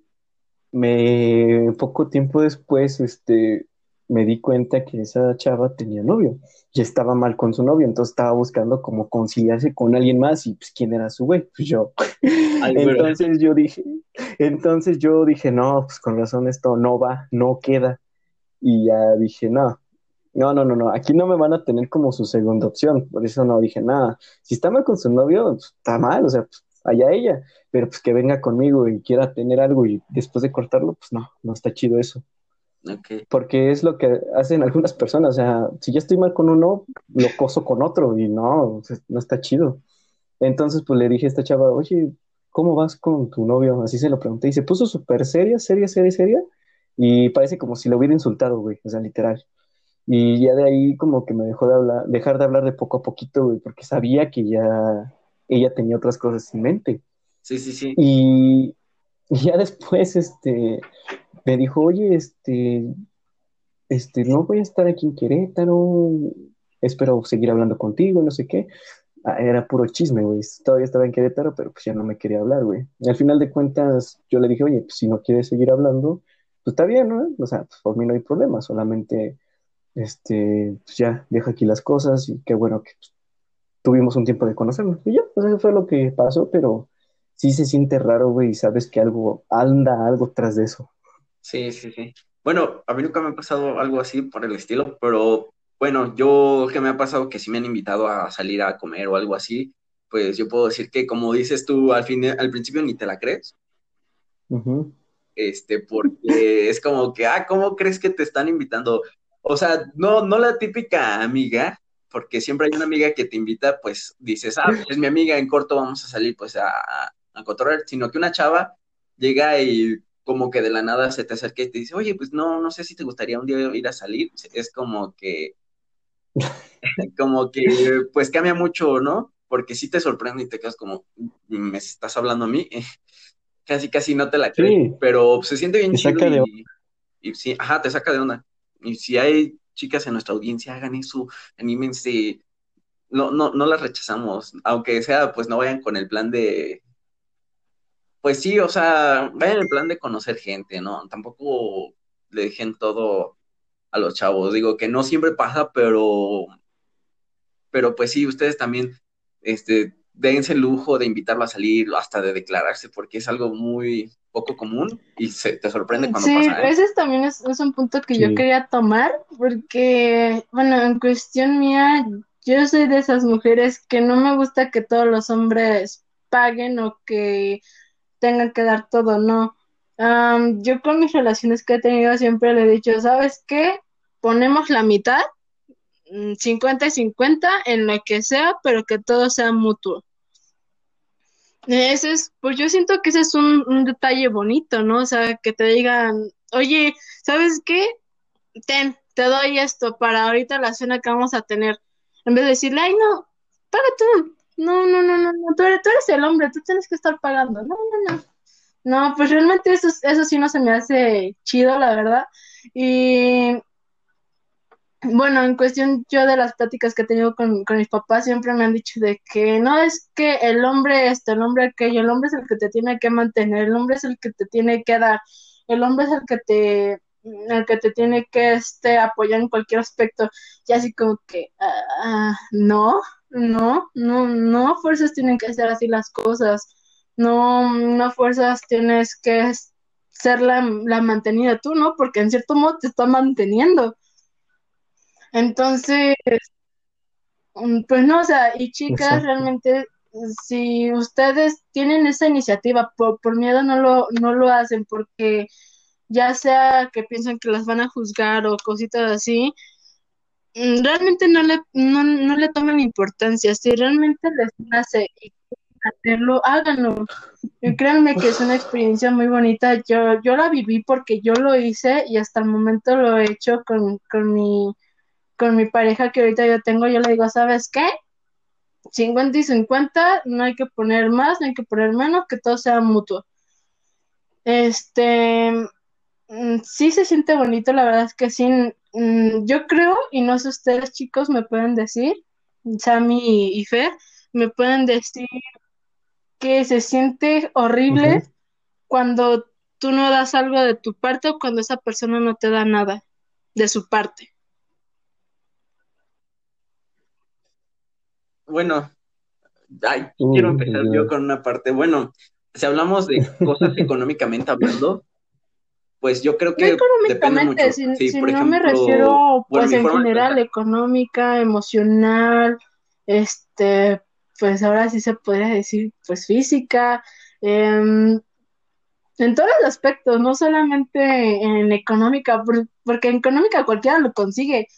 me, poco tiempo después, este, me di cuenta que esa chava tenía novio y estaba mal con su novio, entonces estaba buscando como conciliarse con alguien más y pues quién era su güey, pues <laughs> yo. entonces yo dije, entonces yo dije, no, pues con razón esto no va, no queda. Y ya dije, no, no, no, no, no, aquí no me van a tener como su segunda opción, por eso no dije nada. Si está mal con su novio, pues, está mal, o sea, pues, allá ella, pero pues que venga conmigo y quiera tener algo y después de cortarlo, pues no, no está chido eso. Porque es lo que hacen algunas personas. O sea, si yo estoy mal con uno, lo coso con otro y no, no está chido. Entonces, pues le dije a esta chava, oye, ¿cómo vas con tu novio? Así se lo pregunté y se puso súper seria, seria, seria, seria. Y parece como si lo hubiera insultado, güey, o sea, literal. Y ya de ahí como que me dejó de hablar, dejar de hablar de poco a poquito, güey, porque sabía que ya ella tenía otras cosas en mente. Sí, sí, sí. Y, y ya después, este, me dijo, oye, este, este, no voy a estar aquí en Querétaro, espero seguir hablando contigo, no sé qué. Ah, era puro chisme, güey. Todavía estaba en Querétaro, pero pues ya no me quería hablar, güey. Al final de cuentas, yo le dije, oye, pues si no quieres seguir hablando, pues está bien, ¿no? O sea, pues, por mí no hay problema, solamente, este, pues ya, deja aquí las cosas y qué bueno que pues, tuvimos un tiempo de conocernos. Y ya, pues eso fue lo que pasó, pero sí se siente raro, güey, y sabes que algo anda algo tras de eso. Sí, sí, sí. Bueno, a mí nunca me ha pasado algo así por el estilo, pero bueno, yo que me ha pasado que si me han invitado a salir a comer o algo así, pues yo puedo decir que como dices tú al fin, al principio ni te la crees. Este, porque <laughs> es como que, ah, ¿cómo crees que te están invitando? O sea, no, no la típica amiga, porque siempre hay una amiga que te invita, pues dices, ah, es mi amiga, en corto vamos a salir pues a, a, cotorrear, sino que una chava llega y como que de la nada se te acerca y te dice, oye, pues no, no sé si te gustaría un día ir a salir. Es como que <laughs> como que pues cambia mucho, ¿no? Porque si te sorprende y te quedas como, ¿me estás hablando a mí? <laughs> casi, casi no te la crees, pero se siente bien chido y, sí, ajá, te saca de onda. Y si hay chicas en nuestra audiencia, hagan eso, anímense, no, no, no las rechazamos, aunque sea, pues no vayan con el plan de, pues sí, o sea, vayan en el plan de conocer gente, ¿no? Tampoco le dejen todo a los chavos. Digo que no siempre pasa, pero, pero pues sí, ustedes también, este, dense el lujo de invitarlo a salir, hasta de declararse, porque es algo muy poco común y se te sorprende cuando pasa. Sí, ese también es, un punto que yo quería tomar, porque, bueno, en cuestión mía, yo soy de esas mujeres que no me gusta que todos los hombres paguen o que tengan que dar todo, no. yo con mis relaciones que he tenido siempre le he dicho, ¿sabes qué? ponemos la mitad, 50 mm, y 50 en lo que sea, pero que todo sea mutuo. Ese es, pues yo siento que ese es un, detalle bonito, ¿no? O sea, que te digan, oye, ¿sabes qué? Ten, te doy esto para ahorita la cena que vamos a tener. En vez de decirle, ay, no, paga tú. No, no, no, no, no, tú eres, tú eres el hombre, tú tienes que estar pagando. No, no, no. No, pues realmente eso, eso sí no se me hace chido, la verdad. Y bueno, en cuestión yo de las pláticas que he tenido con, mis papás siempre me han dicho de que no es que el hombre esto, el hombre aquello, el hombre es el que te tiene que mantener, el hombre es el que te tiene que dar, el hombre es el que te el que te tiene que este, apoyar en cualquier aspecto. Y así como que uh, no, no, no, no fuerzas tienen que ser así las cosas, no, no fuerzas tienes que ser la, la mantenida tú, ¿no? Porque en cierto modo te está manteniendo entonces, mm, pues no, o sea, y chicas, realmente, si ustedes tienen esa iniciativa, por, miedo no lo, no lo hacen, porque ya sea que piensan que las van a juzgar o cositas así, mm, realmente no le, no, no le tomen importancia. Si realmente les nace y hacerlo, háganlo. Y créanme que es una experiencia muy bonita. Yo, yo la viví porque yo lo hice y hasta el momento lo he hecho con, con mi con mi pareja que ahorita yo tengo, yo le digo, ¿sabes qué? 50 y 50, no hay que poner más, no hay que poner menos, que todo sea mutuo. Este, mm, sí se siente bonito, la verdad es que sí. Mm, yo creo, y no sé ustedes chicos, me pueden decir, Sammy y Fer, me pueden decir que se siente horrible cuando tú no das algo de tu parte o cuando esa persona no te da nada de su parte. Bueno, ay, quiero empezar yo con una parte. Bueno, si hablamos de cosas <laughs> económicamente hablando, pues yo creo que depende mucho. Si, no me refiero, pues en general, económica, emocional, este, pues ahora sí se podría decir, pues física, em, en todos los aspectos, no solamente en económica, porque en económica cualquiera lo consigue,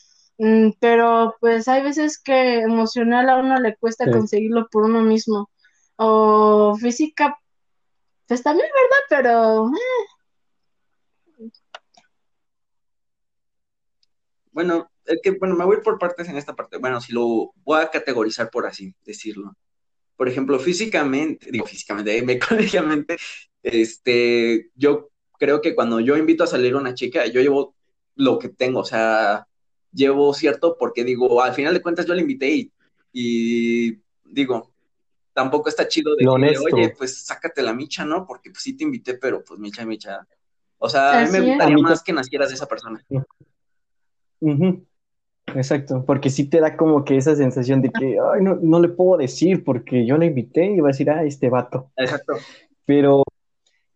pero pues hay veces que emocional a uno le cuesta conseguirlo por uno mismo. O física, pues también, ¿verdad? Pero... Eh. Bueno, es que, bueno, me voy por partes en esta parte. Bueno, si lo voy a categorizar por así decirlo. Por ejemplo, físicamente, digo físicamente, <laughs> mecánicamente, este, yo creo que cuando yo invito a salir a una chica, yo llevo lo que tengo, o sea, llevo cierto porque digo, al final de cuentas yo le invité y, y digo, tampoco está chido de oye, pues sácate la micha, ¿no? Porque pues sí te invité, pero pues micha, micha. O sea, a mí me gustaría más que nacieras de esa persona. Exacto, porque sí te da como que esa sensación de que, ay, no, no le puedo decir porque yo la invité y va a decir, ah, este vato. Exacto. Pero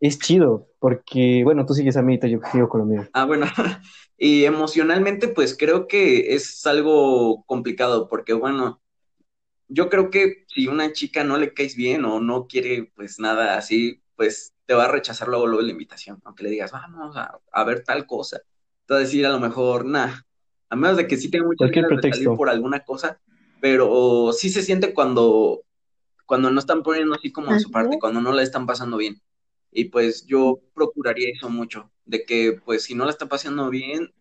es chido, porque, bueno, tú sigues a mí, yo sigo con lo mío. Ah, bueno, <laughs> y emocionalmente, pues creo que es algo complicado, porque, bueno, yo creo que si una chica no le caes bien o no quiere, pues nada así, pues te va a rechazar luego, luego la invitación, aunque le digas, vamos a, ver tal cosa. Te va a decir a lo mejor, nah, a menos de que sí tenga muchas ganas de salir por alguna cosa, pero sí se siente cuando, cuando no están poniendo así como de su parte, cuando no la están pasando bien. Y pues yo procuraría eso mucho, de que pues si no la está pasando bien,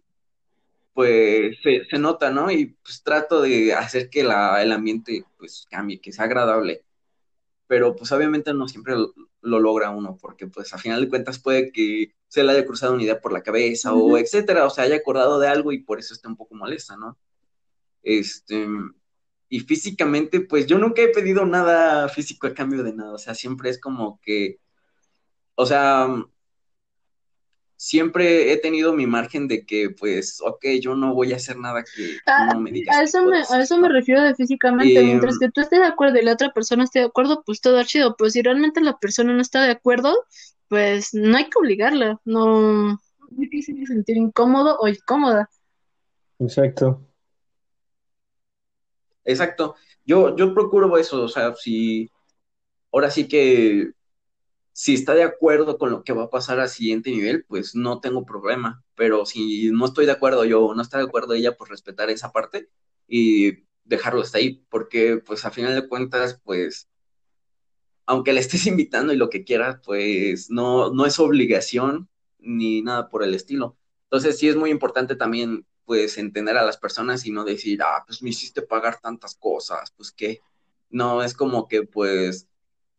pues se, nota, ¿no? Y pues trato de hacer que la, el ambiente pues cambie, que sea agradable. Pero pues obviamente no siempre lo, logra uno, porque pues a final de cuentas puede que se le haya cruzado una idea por la cabeza o etcétera, o se haya acordado de algo y por eso esté un poco molesta, ¿no? Este, y físicamente, pues yo nunca he pedido nada físico a cambio de nada, o sea, siempre es como que o sea, siempre he tenido mi margen de que, pues, ok, yo no voy a hacer nada que ah, no me digas. A eso me, a eso me refiero de físicamente. Mientras que tú estés de acuerdo y la otra persona esté de acuerdo, pues todo chido. Pero si realmente la persona no está de acuerdo, pues no hay que obligarla. No, hay que sentir incómodo o incómoda. Exacto. Exacto. Yo, yo procuro eso, o sea, si ahora sí que si está de acuerdo con lo que va a pasar al siguiente nivel, pues no tengo problema. Pero si no estoy de acuerdo yo o no está de acuerdo ella, pues respetar esa parte y dejarlo hasta ahí, porque pues a final de cuentas, pues aunque le estés <laughs> invitando y lo que quieras, pues no, no es obligación ni nada por el estilo. Entonces sí es muy importante también pues entender a las personas y no decir, ah, pues me hiciste pagar tantas cosas, pues qué. No, es como que pues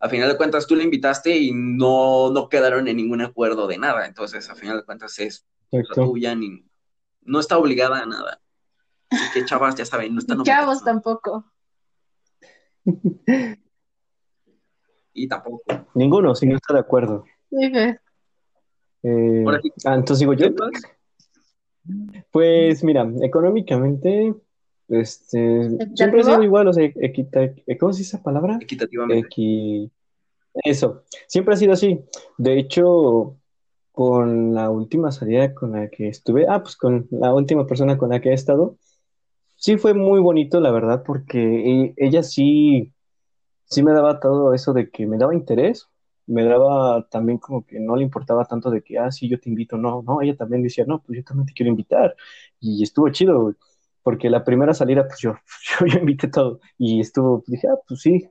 a final de cuentas tú le invitaste y no, no quedaron en ningún acuerdo de nada. Entonces, a final de cuentas es tuya, ni, no está obligada a nada. Así que chavas, ya saben, no están Chavos tampoco. <laughs> y tampoco. Ninguno, si no está de acuerdo. Eh, ah, entonces digo yo. Pues mira, económicamente, este, siempre ha sido igual, o sea, ¿cómo se dice esa palabra? Equitativamente. Eso, siempre ha sido así. De hecho, con la última salida con la que estuve, ah, pues con la última persona con la que he estado, sí fue muy bonito, la verdad, porque e, ella sí, sí me daba todo eso de que me daba interés, me daba también como que no le importaba tanto de que, ah, sí, yo te invito, no, no, ella también decía, no, pues yo también te quiero invitar, y estuvo chido, porque la primera salida, pues <laughs> yo, yo, invité todo, y estuvo, dije, ah, pues sí,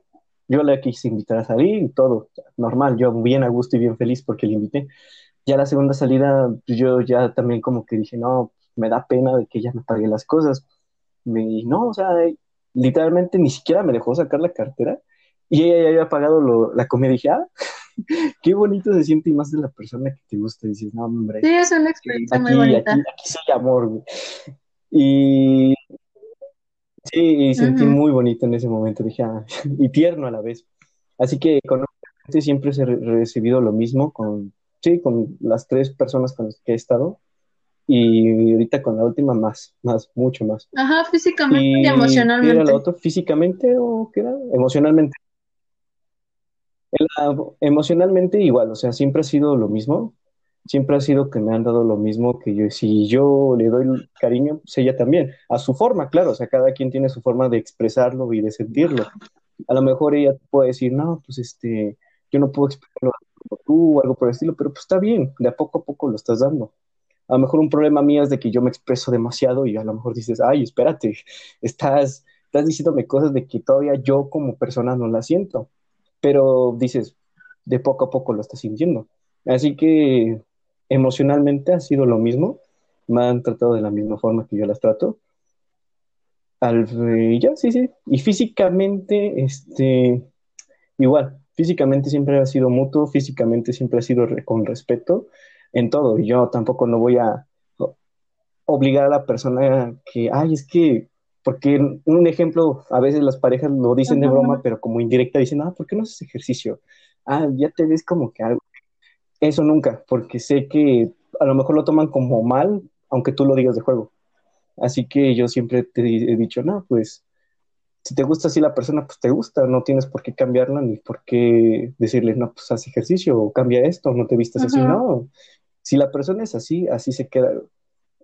yo le quise invitar a salir y todo, normal, yo bien a gusto y bien feliz porque le invité. Ya la segunda salida, pues yo ya también como que dije, no, me da pena de que ella me pague las cosas. Me, no, o sea, literalmente ni siquiera me dejó sacar la cartera y ella ya había pagado la comida y dije, ah, <laughs> qué bonito se siente y más de la persona que te gusta. Y dices, no, hombre. Sí, es una experiencia muy bonita. Aquí, aquí soy amor, Y Sí, y sentí muy bonito en ese momento, dije, ah, <laughs> y tierno a la vez. Así que económicamente siempre he recibido lo mismo con, sí, con las tres personas con las que he estado. Y ahorita con la última más, más, mucho más. Ajá, físicamente y, emocionalmente. ¿Qué era otro? ¿Físicamente o qué era? Emocionalmente. emocionalmente igual, o sea, siempre ha sido lo mismo siempre ha sido que me han dado lo mismo que yo. Si yo le doy cariño, pues ella también, a su forma, claro, o sea, cada quien tiene su forma de expresarlo y de sentirlo. A lo mejor ella puede decir, no, pues este, yo no puedo expresarlo como tú o algo por el estilo, pero pues está bien, de a poco a poco lo estás dando. A lo mejor un problema mío es de que yo me expreso demasiado y a lo mejor dices, ay, espérate, <laughs> estás, estás diciéndome cosas de que todavía yo como persona no las siento, pero dices, de poco a poco lo estás sintiendo. Así que emocionalmente ha sido lo mismo, me han tratado de la misma forma que yo las trato. Al, ya, sí, sí. Y físicamente, este, igual, físicamente siempre ha sido mutuo, físicamente siempre ha sido con respeto en todo. Y yo tampoco no voy a, obligar a la persona que, ay, es que, porque un ejemplo, a veces las parejas lo dicen de broma, pero como indirecta dicen, ah, ¿por qué no haces ejercicio? Ah, ya te ves como que algo. Eso nunca, porque sé que a lo mejor lo toman como mal, aunque tú lo digas de juego. Así que yo siempre te he dicho, no, pues si te gusta así la persona, pues te gusta, no tienes por qué cambiarla ni por qué decirle, no, pues haz ejercicio o cambia esto, no te vistas así, no. Si la persona es así, así se queda.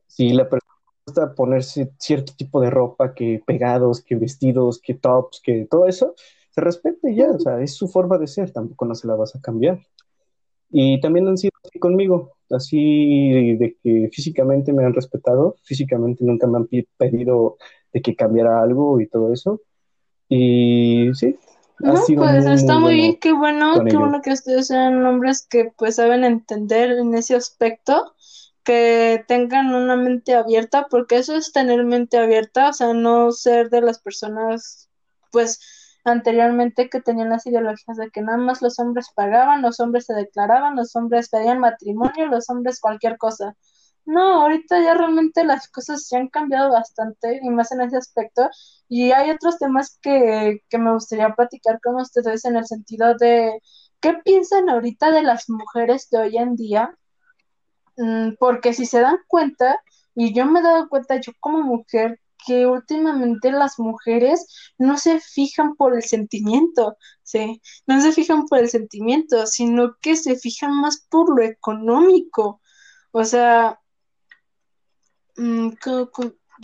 Si la persona gusta ponerse cierto tipo de ropa, que pegados, que vestidos, que tops, que todo eso, se respete ya, o sea, es su forma de ser, tampoco no se la vas a cambiar. Y también han sido así conmigo, así de que físicamente me han respetado, físicamente nunca me han pedido de que cambiara algo y todo eso. Y sí, ha sido pues está muy, bien, qué bueno, qué bueno que ustedes sean hombres que pues saben entender en ese aspecto, que tengan una mente abierta, porque eso es tener mente abierta, o sea, no ser de las personas pues anteriormente que tenían las ideologías de que nada más los hombres pagaban, los hombres se declaraban, los hombres pedían matrimonio, los hombres cualquier cosa. No, ahorita ya realmente las cosas ya han cambiado bastante y más en ese aspecto. Y hay otros temas que, que me gustaría platicar con ustedes en el sentido de qué piensan ahorita de las mujeres de hoy en día. Mm, porque si se dan cuenta, y yo me he dado cuenta yo como mujer, que últimamente las mujeres no se fijan por el sentimiento, ¿sí? No se fijan por el sentimiento, sino que se fijan más por lo económico. O sea, mm,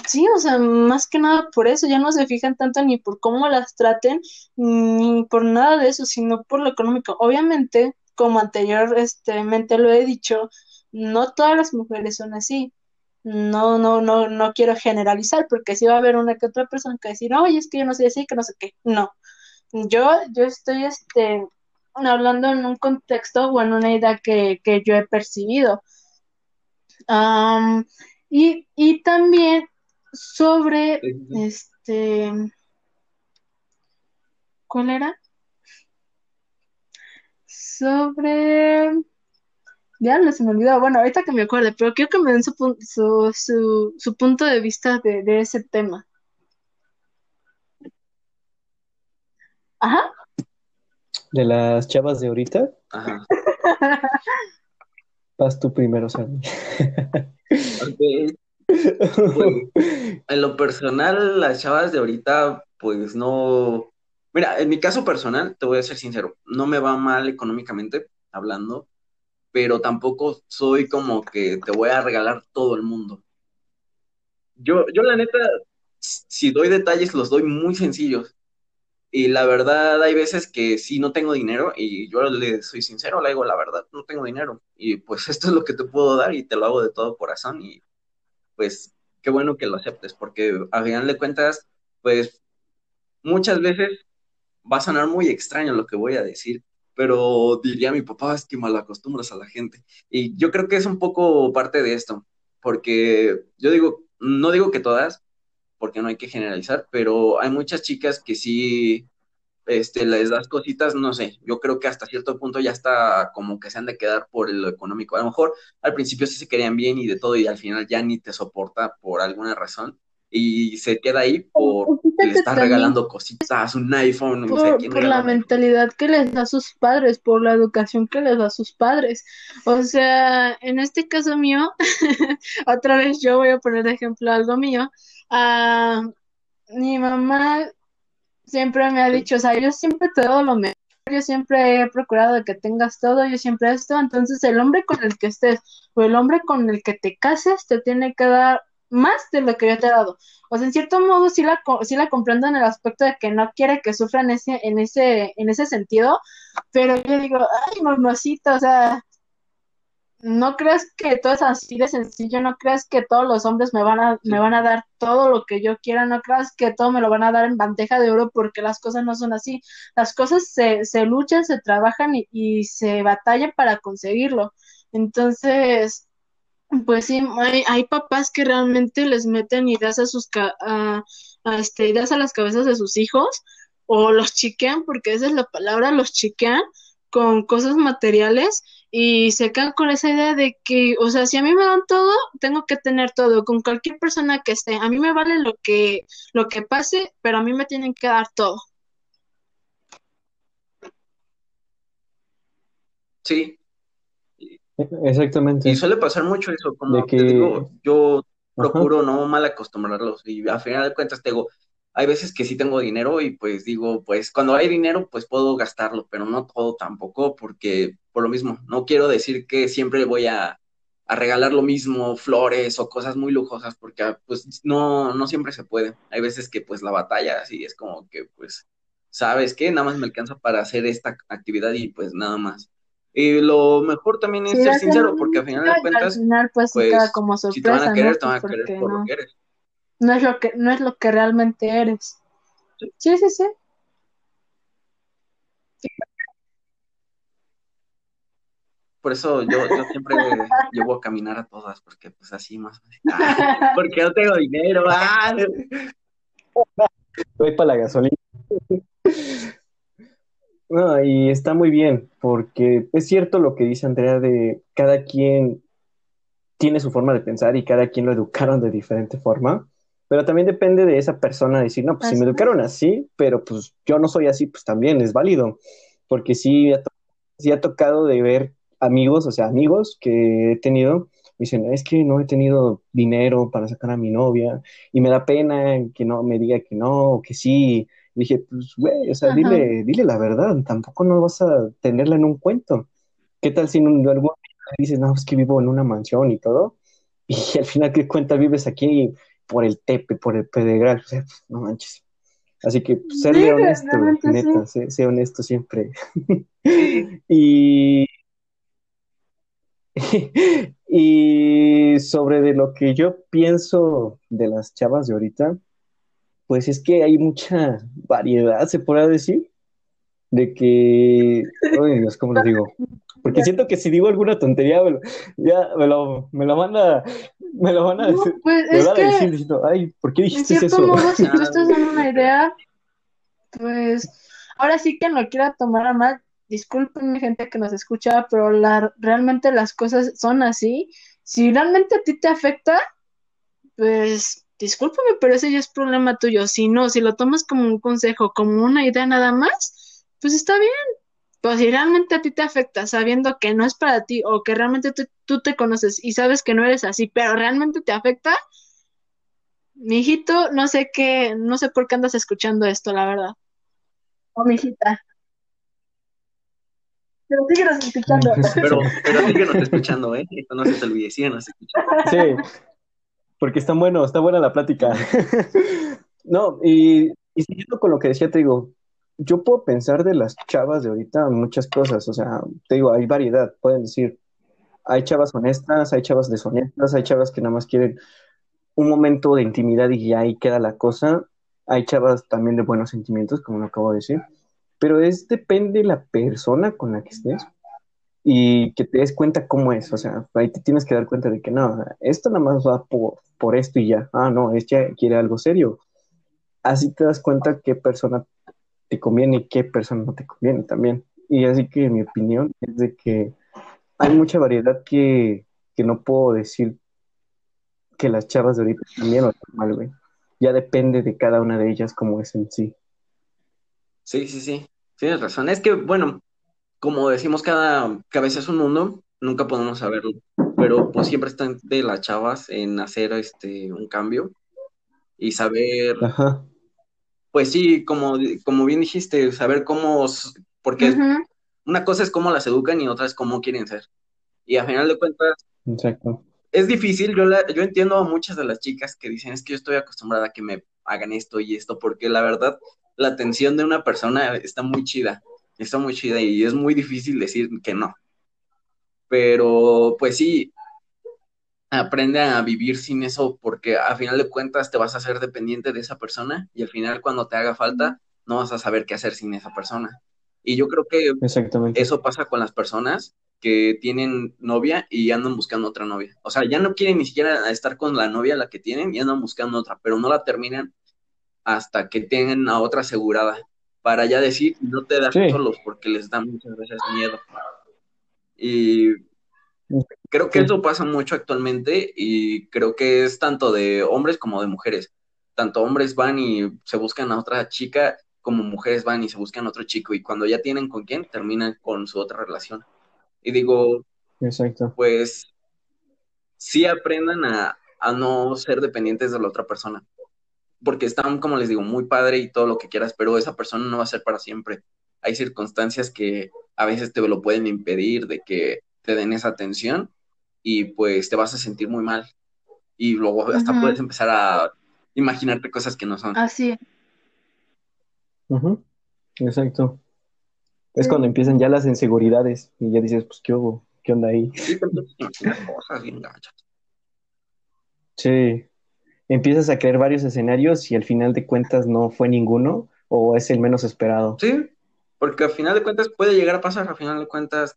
sí, o sea, más que nada por eso, ya no se fijan tanto ni por cómo las traten, ni por nada de eso, sino por lo económico. Obviamente, como anteriormente lo he dicho, no todas las mujeres son así no, no, no, no quiero generalizar, porque si va a haber una que otra persona que decir, oye, es que yo no sé así, que no sé qué. No. Yo, yo estoy este, hablando en un contexto o en una idea que, que yo he percibido. y, y también sobre este ¿cuál era? Sobre ya no se me olvidó. Bueno, ahorita que me acuerde, pero quiero que me den su, su, su, su punto de vista de, de ese tema. Ajá. De las chavas de ahorita. Ajá. <laughs> Vas tú primero, Sammy. Okay. en lo personal, las chavas de ahorita, pues no. Mira, en mi caso personal, te voy a ser sincero, no me va mal económicamente hablando pero tampoco soy como que te voy a regalar todo el mundo. Yo, yo la neta, si doy detalles, los doy muy sencillos. Y la verdad, hay veces que sí no tengo dinero y yo le soy sincero, le digo la verdad, no tengo dinero. Y pues <laughs> esto es lo que te puedo dar y te lo hago de todo corazón. Y pues qué bueno que lo aceptes, porque a final de cuentas, pues muchas veces va a sonar muy extraño lo que voy a decir, pero diría mi papá, es que mal acostumbras a la gente. Y yo creo que es un poco parte de esto, porque yo digo, no digo que todas, porque no hay que generalizar, pero hay muchas chicas que sí este, les das cositas, no sé, yo creo que hasta cierto punto ya está como que se han de quedar por lo económico. A lo mejor al principio sí se querían bien y de todo y al final ya ni te soporta por alguna razón, y se queda ahí por le está regalando cositas, un iPhone, por, la mentalidad que les da sus padres, por la educación que les da sus padres. O sea, en este caso mío, <laughs> otra vez yo voy a poner de ejemplo algo mío. a mi mamá siempre me ha dicho, o sea, yo siempre te doy lo mejor yo siempre he procurado que tengas todo, yo siempre esto, entonces el hombre con el que estés o el hombre con el que te cases te tiene que dar más de lo que yo te he dado. O sea, en cierto modo sí la, sí la comprendo en el aspecto de que no quiere que sufra en ese, en ese, en ese sentido, pero yo digo, ay, mamacita, o sea, no creas que todo es así de sencillo, no creas que todos los hombres me van a, me van a dar todo lo que yo quiera, no creas que todo me lo van a dar en bandeja de oro porque las cosas no son así. Las cosas se, se luchan, se trabajan y, y se batallan para conseguirlo. Entonces, pues sí, hay, hay papás que realmente les meten ideas a sus a, este, ideas a las cabezas de sus hijos o los chiquean, porque esa es la palabra, los chiquean con cosas materiales y se quedan con esa idea de que, o sea, si a mí me dan todo, tengo que tener todo, con cualquier persona que esté. A mí me vale lo que, lo que pase, pero a mí me tienen que dar todo. Sí. Exactamente. Y suele pasar mucho eso, como que... te digo, yo procuro no mal acostumbrarlos y a final de cuentas te digo, hay veces que sí tengo dinero y pues digo, pues cuando hay dinero pues puedo gastarlo, pero no todo tampoco porque por lo mismo, no quiero decir que siempre voy a, regalar lo mismo, flores o cosas muy lujosas porque ah, pues no, no siempre se puede. Hay veces que pues la batalla así es como que pues, ¿sabes qué? Nada más me alcanza para hacer esta actividad y pues nada más. Y lo mejor también es ser sincero, porque al final de cuentas, pues, pues como sorpresa, si te van a querer, te van a querer por lo que eres no es lo que, no es lo que realmente eres. Sí, sí, sí. Por eso yo, yo siempre <laughs> llevo a caminar a todas, porque pues así más. porque no tengo dinero. ¡ah! Voy para la gasolina. No, y está muy bien, porque es cierto lo que dice Andrea de cada quien tiene su forma de pensar y cada quien lo educaron de diferente forma. Pero también depende de esa persona decir, no, pues si me educaron así, pero pues yo no soy así, pues también es válido. Porque sí, sí ha tocado de ver amigos, o sea, amigos que he tenido, me dicen, es que no he tenido dinero para sacar a mi novia y me da pena que no me diga que no o que sí. Dije, pues, güey, o sea, dile, dile la verdad, tampoco no vas a tenerla en un cuento. ¿Qué tal si en un, algún dices, no, es que vivo en una mansión y todo? Y <laughs> al final, ¿qué cuenta vives aquí por el tepe, por el pedregal, o sea, no manches. Así que pues, serle honesto, neta, sé, honesto siempre. <laughs> y, <laughs> y sobre de lo que yo pienso de las chavas de ahorita, pues es que hay mucha variedad, se podrá decir, de que, ay Dios, ¿cómo lo digo? Porque siento que si digo alguna tontería, ya me lo, me lo manda me lo van a decir. pues es que, decir, ay, ¿por qué dijiste en cierto eso? Modo, si tú estás dando una idea, pues ahora sí que no quiera tomar a mal, disculpen gente que nos escucha, pero la, realmente las cosas son así. Si realmente a ti te afecta, pues discúlpame, pero ese ya es problema tuyo. Si no, si lo tomas como un consejo, como una idea nada más, pues está bien. Pero si realmente a ti te afecta sabiendo que no es para ti o que realmente tú, te conoces y sabes que no eres así, pero realmente te afecta, mi hijito, no sé qué, no sé por qué andas escuchando esto, la verdad. O oh, mi hijita. Pero síguenos escuchando. Pero, pero <laughs> síguenos escuchando, ¿eh? Esto no se te olvide, síguenos escuchando. Sí, porque está bueno, está buena la plática. <laughs> No, y, y siguiendo con lo que decía, te digo, yo puedo pensar de las chavas de ahorita muchas cosas, o sea, te digo, hay variedad, pueden decir, hay chavas honestas, hay chavas deshonestas, hay chavas que nada más quieren un momento de intimidad y ya ahí queda la cosa, hay chavas también de buenos sentimientos, como lo acabo de decir, pero es depende de la persona con la que estés y que te des cuenta cómo es, o sea, ahí te tienes que dar cuenta de que no, esto nada más va por, por esto y ya, ah, no, ella quiere algo serio. Así te das cuenta qué persona te conviene y qué persona no te conviene también. Y así que mi opinión es de que hay mucha variedad que, no puedo decir que las chavas de ahorita también o mal, güey. Ya depende de cada una de ellas como es en sí. Sí, sí, sí. Tienes razón. Es que, bueno, como decimos, cada cabeza es un mundo, nunca podemos saberlo. Pero pues siempre están de las chavas en hacer este un cambio y saber Ajá pues sí, como, como bien dijiste, saber cómo, porque una cosa es cómo las educan y otra es cómo quieren ser. Y a final de cuentas, es difícil, yo, yo entiendo a muchas de las chicas que dicen, es que yo estoy acostumbrada a que me hagan esto y esto, porque la verdad, la atención de una persona está muy chida, está muy chida y es muy difícil decir que no. Pero, pues sí, aprende a vivir sin eso porque a final de cuentas te vas a hacer dependiente de esa persona y al final cuando te haga falta no vas a saber qué hacer sin esa persona. Y yo creo que eso pasa con las personas que tienen novia y andan buscando otra novia. O sea, ya no quieren ni siquiera estar con la novia la que tienen y andan buscando otra, pero no la terminan hasta que tengan a otra asegurada. Para ya decir no te dan solos porque les da muchas veces miedo. Y creo que eso pasa mucho actualmente y creo que es tanto de hombres como de mujeres. Tanto hombres van y se buscan a otra chica como mujeres van y se buscan a otro chico y cuando ya tienen con quién terminan con su otra relación. Y digo, Exacto. pues sí aprendan a, a no ser dependientes de la otra persona porque están, como les digo, muy padre y todo lo que quieras, pero esa persona no va a ser para siempre. Hay circunstancias que a veces te lo pueden impedir de que te den esa atención y pues te vas a sentir muy mal. Y luego hasta puedes empezar a imaginarte cosas que no son. Así. Exacto. Es cuando empiezan ya las inseguridades y ya dices, pues, ¿qué hubo? ¿Qué onda ahí? Sí, cosas bien Sí, empiezas a crear varios escenarios y al final de cuentas no fue ninguno o es el menos esperado. Sí, porque al final de cuentas puede llegar a pasar, al final de cuentas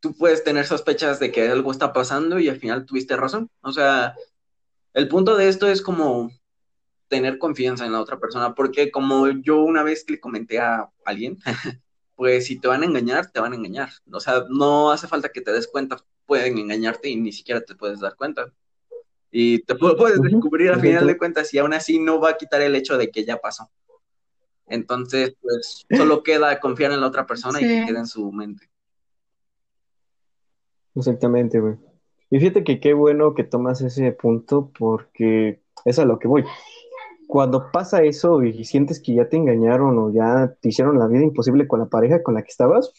tú puedes tener sospechas de que algo está pasando y al final tuviste razón. O sea, el punto de esto es como tener confianza en la otra persona, porque como yo una vez le comenté a alguien, <laughs> pues si te van a engañar, te van a engañar. O sea, no hace falta que te des cuenta, pueden engañarte y ni siquiera te puedes dar cuenta y te puedes descubrir al final de cuentas y aún así no va a quitar el hecho de que ya pasó. Entonces, pues solo <laughs> queda confiar en la otra persona y que quede en su mente. Exactamente, güey. Y fíjate que qué bueno que tomas ese punto porque es a lo que voy. Cuando pasa eso y sientes que ya te engañaron o ya te hicieron la vida imposible con la pareja con la que estabas,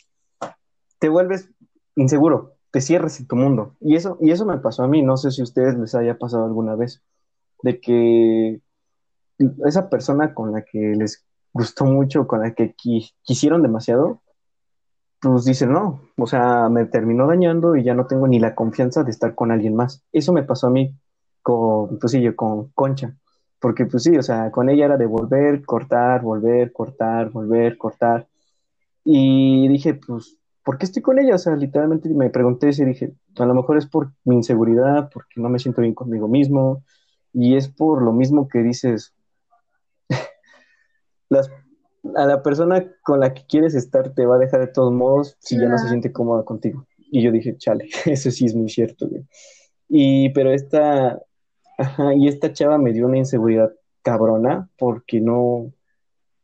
te vuelves inseguro, te cierres en tu mundo. Y eso, y eso me pasó a mí, no sé si a ustedes les haya pasado alguna vez, de que esa persona con la que les gustó mucho, con la que quisieron demasiado, pues dicen, no, o sea, me terminó dañando y ya no tengo ni la confianza de estar con alguien más. Eso me pasó a mí con, pues sí, yo con Concha, porque pues sí, o sea, con ella era de volver, cortar, volver, cortar, volver, cortar. Y dije, pues ¿por qué estoy con ella? O sea, literalmente me pregunté y dije, a lo mejor es por mi inseguridad, porque no me siento bien conmigo mismo, y es por lo mismo que dices, <laughs> a la persona con la que quieres estar te va a dejar de todos modos si ya no se siente cómoda contigo. Y yo dije, chale, <laughs> eso sí es muy cierto, güey. Y, pero esta, ajá, y esta chava me dio una inseguridad cabrona porque no,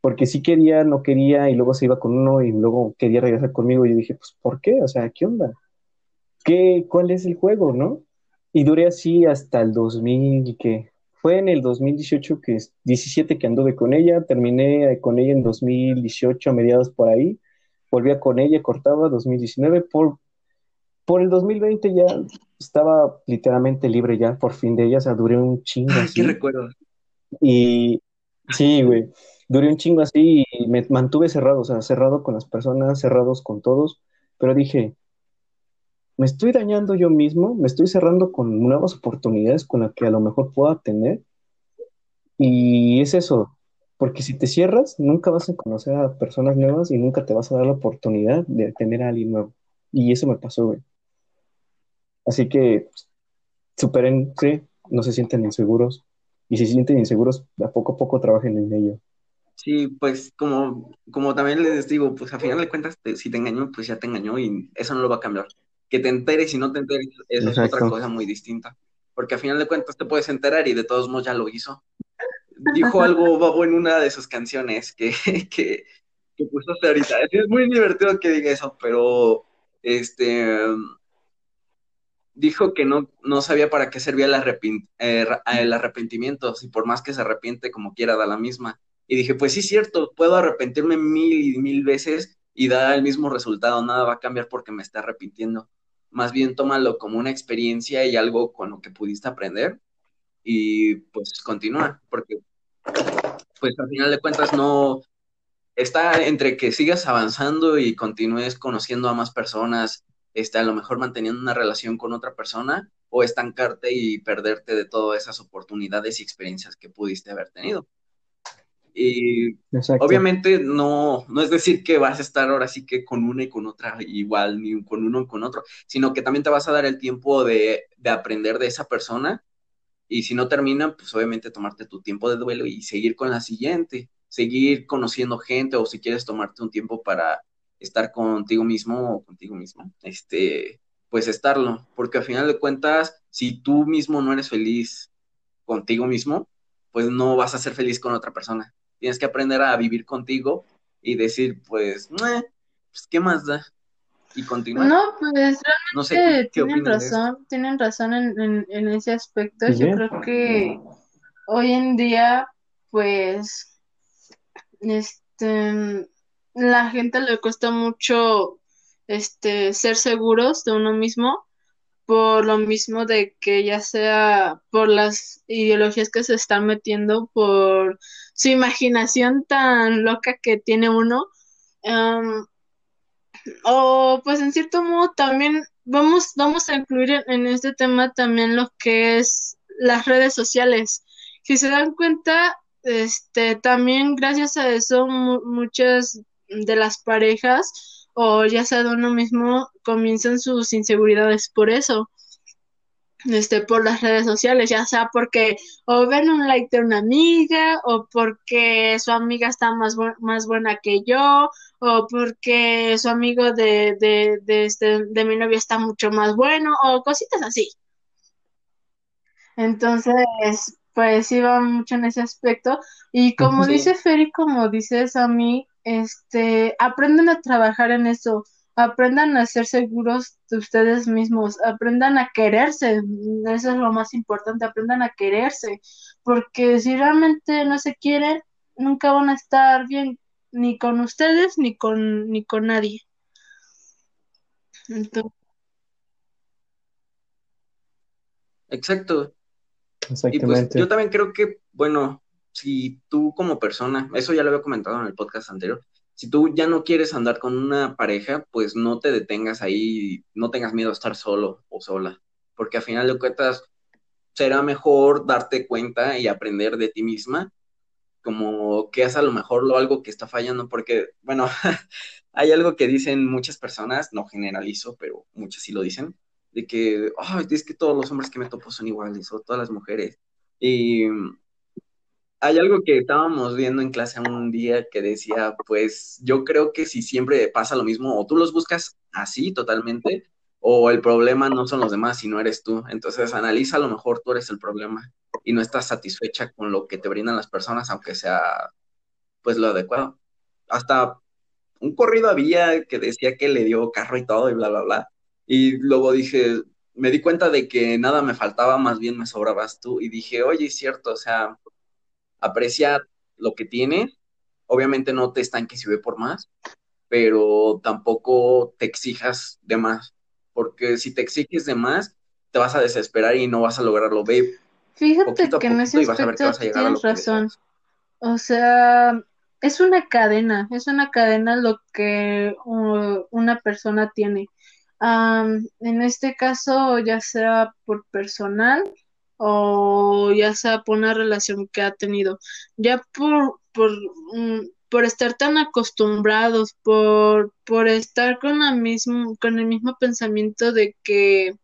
porque sí quería, no quería, y luego se iba con uno y luego quería regresar conmigo. Y yo dije, pues, ¿por qué? O sea, ¿qué onda? ¿Qué, ¿Cuál es el juego, no? Y duré así hasta el 2000, que fue en el 2018, que es 17 que anduve con ella, terminé con ella en 2018, a mediados por ahí, volvía con ella, cortaba 2019, por, por el 2020 ya estaba literalmente libre ya, por fin de ella, o sea, duré un chingo. ¿Qué recuerdo? Y sí, güey duré un chingo así y me mantuve cerrado, o sea, cerrado con las personas, cerrados con todos, pero dije, me estoy dañando yo mismo, me estoy cerrando con nuevas oportunidades con las que a lo mejor pueda tener. Y es eso, porque si te cierras, nunca vas a conocer a personas nuevas y nunca te vas a dar la oportunidad de tener a alguien nuevo. Y eso me pasó, güey. Así que superen, no se sienten inseguros. Y si se sienten inseguros, a poco a poco trabajen en ello. Sí, pues como, como también les digo, pues a final de cuentas, si te engañó, pues ya te engañó y eso no lo va a cambiar. Que te enteres y no te enteres, eso es otra cosa muy distinta. Porque a final de cuentas te puedes enterar y de todos modos ya lo hizo. Dijo <laughs> algo Babo en una de sus canciones que, <laughs> que, que puso hasta ahorita. Es muy divertido que diga eso, pero este dijo que no, no sabía para qué servía el, eh, el arrepentimiento, si por más que se arrepiente como quiera da la misma. Y dije, pues sí, cierto, puedo arrepentirme mil y mil veces y dar el mismo resultado, nada va a cambiar porque me está arrepintiendo. Más bien tómalo como una experiencia y algo con lo que pudiste aprender y pues continúa, porque pues al final de cuentas no está entre que sigas avanzando y continúes conociendo a más personas, está a lo mejor manteniendo una relación con otra persona o estancarte y perderte de todas esas oportunidades y experiencias que pudiste haber tenido. Y obviamente no, no es decir que vas a estar ahora sí que con una y con otra igual, ni con uno y con otro, sino que también te vas a dar el tiempo de, de aprender de esa persona y si no termina, pues obviamente tomarte tu tiempo de duelo y seguir con la siguiente. seguir conociendo gente o si quieres tomarte un tiempo para estar contigo mismo o contigo misma, este, pues estarlo, porque al final de cuentas, si tú mismo no eres feliz contigo mismo, pues no vas a ser feliz con otra persona. Tienes que aprender a vivir contigo y decir, pues, pues ¿qué más da? Y continuar. No, pues realmente no sé, tienen razón, tienen razón en, en, ese aspecto. Yo creo que hoy en día, pues, este, la gente le cuesta mucho, este, ser seguros de uno mismo por lo mismo de que ya sea por las ideologías que se están metiendo, por su imaginación tan loca que tiene uno, o pues en cierto modo también vamos, vamos a incluir en, este tema también lo que es las redes sociales. Si se dan cuenta, este, también gracias a eso muchas de las parejas o ya sea de uno mismo comienzan sus inseguridades por eso este por las redes sociales ya sea porque o ven un like de una amiga o porque su amiga está más más buena que yo o porque su amigo de, de, de, este, de mi novia está mucho más bueno o cositas así. Entonces pues iba mucho en ese aspecto. Y como dice Ferry como dices a mí este, aprendan a trabajar en eso, aprendan a ser seguros de ustedes mismos, aprendan a quererse, eso es lo más importante, aprendan a quererse, porque si realmente no se quieren, nunca van a estar bien ni con ustedes ni con ni con nadie. Exacto. Pues, Exactamente. yo también creo que, bueno, si tú como persona, eso ya lo había comentado en el podcast anterior, si tú ya no quieres andar con una pareja, pues no te detengas ahí, no tengas miedo a estar solo o sola, porque al final de cuentas será mejor darte cuenta y aprender de ti misma, como que es a lo mejor lo algo que está fallando, porque, bueno, <laughs> hay algo que dicen muchas personas, no generalizo, pero muchas sí lo dicen, de que, ay, es que todos los hombres que me topo son iguales, o todas las mujeres. Y hay algo que estábamos viendo en clase un día que decía, pues yo creo que si siempre pasa lo mismo, o tú los buscas así totalmente, o el problema no son los demás, sino eres tú. Entonces analiza, a lo mejor tú eres el problema y no estás satisfecha con lo que te brindan las personas, aunque sea pues lo adecuado. Hasta un corrido había que decía que le dio carro y todo y bla, bla, bla. Y luego dije, me di cuenta de que nada me faltaba, más bien me sobrabas tú. Y dije, oye, es cierto, o sea, aprecia lo que tiene, obviamente no te estanques y ve por más, pero tampoco te exijas de más, porque si te exiges de más, te vas a desesperar y no vas a lograrlo. Ve Fíjate que en ese aspecto tienes razón. O sea, es una cadena, es una cadena lo que una persona tiene. en este caso, ya sea por personal o ya sea por una relación que ha tenido. Ya por, por, mm, por estar tan acostumbrados, por, por estar con, la mismo, con el mismo pensamiento de que,